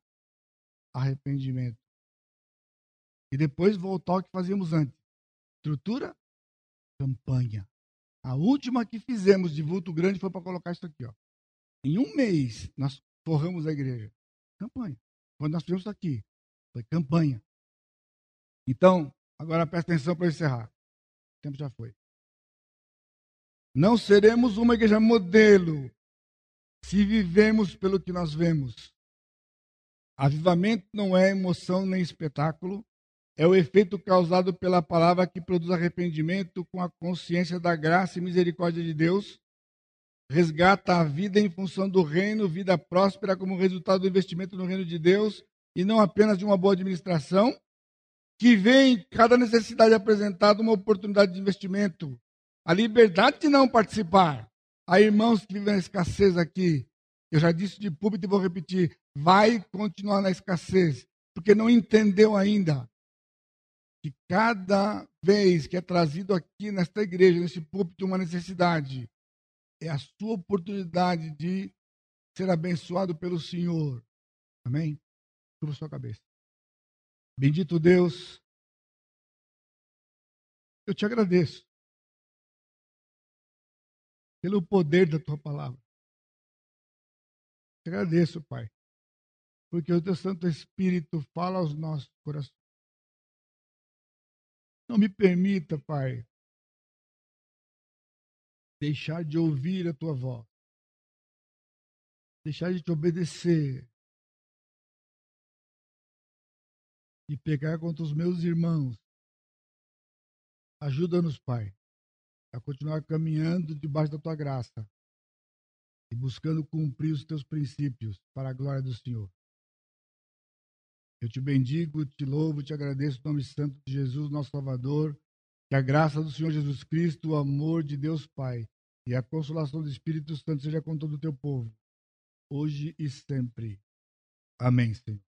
arrependimento. E depois voltar ao que fazíamos antes. Estrutura, campanha. A última que fizemos de vulto grande foi para colocar isso aqui. Ó. Em um mês, nós forramos a igreja. Campanha. Quando nós fizemos isso aqui, foi campanha. Então, agora presta atenção para encerrar. O tempo já foi. Não seremos uma igreja modelo se vivemos pelo que nós vemos. Avivamento não é emoção nem espetáculo, é o efeito causado pela palavra que produz arrependimento com a consciência da graça e misericórdia de Deus, resgata a vida em função do reino, vida próspera como resultado do investimento no reino de Deus e não apenas de uma boa administração, que vê em cada necessidade apresentada uma oportunidade de investimento, a liberdade de não participar. Há irmãos que vivem na escassez aqui. Eu já disse de público e vou repetir: vai continuar na escassez, porque não entendeu ainda que cada vez que é trazido aqui nesta igreja, nesse púlpito, uma necessidade, é a sua oportunidade de ser abençoado pelo Senhor. Amém? Sobre sua cabeça. Bendito Deus, eu te agradeço pelo poder da tua palavra. Te agradeço, Pai, porque o teu Santo Espírito fala aos nossos corações. Não me permita, Pai, deixar de ouvir a tua voz, deixar de te obedecer e pegar contra os meus irmãos. Ajuda-nos, Pai, a continuar caminhando debaixo da tua graça e buscando cumprir os teus princípios para a glória do Senhor. Eu te bendigo, te louvo, te agradeço no nome santo de Jesus, nosso Salvador. Que a graça do Senhor Jesus Cristo, o amor de Deus Pai e a consolação do Espírito Santo seja com todo o teu povo, hoje e sempre. Amém, Senhor.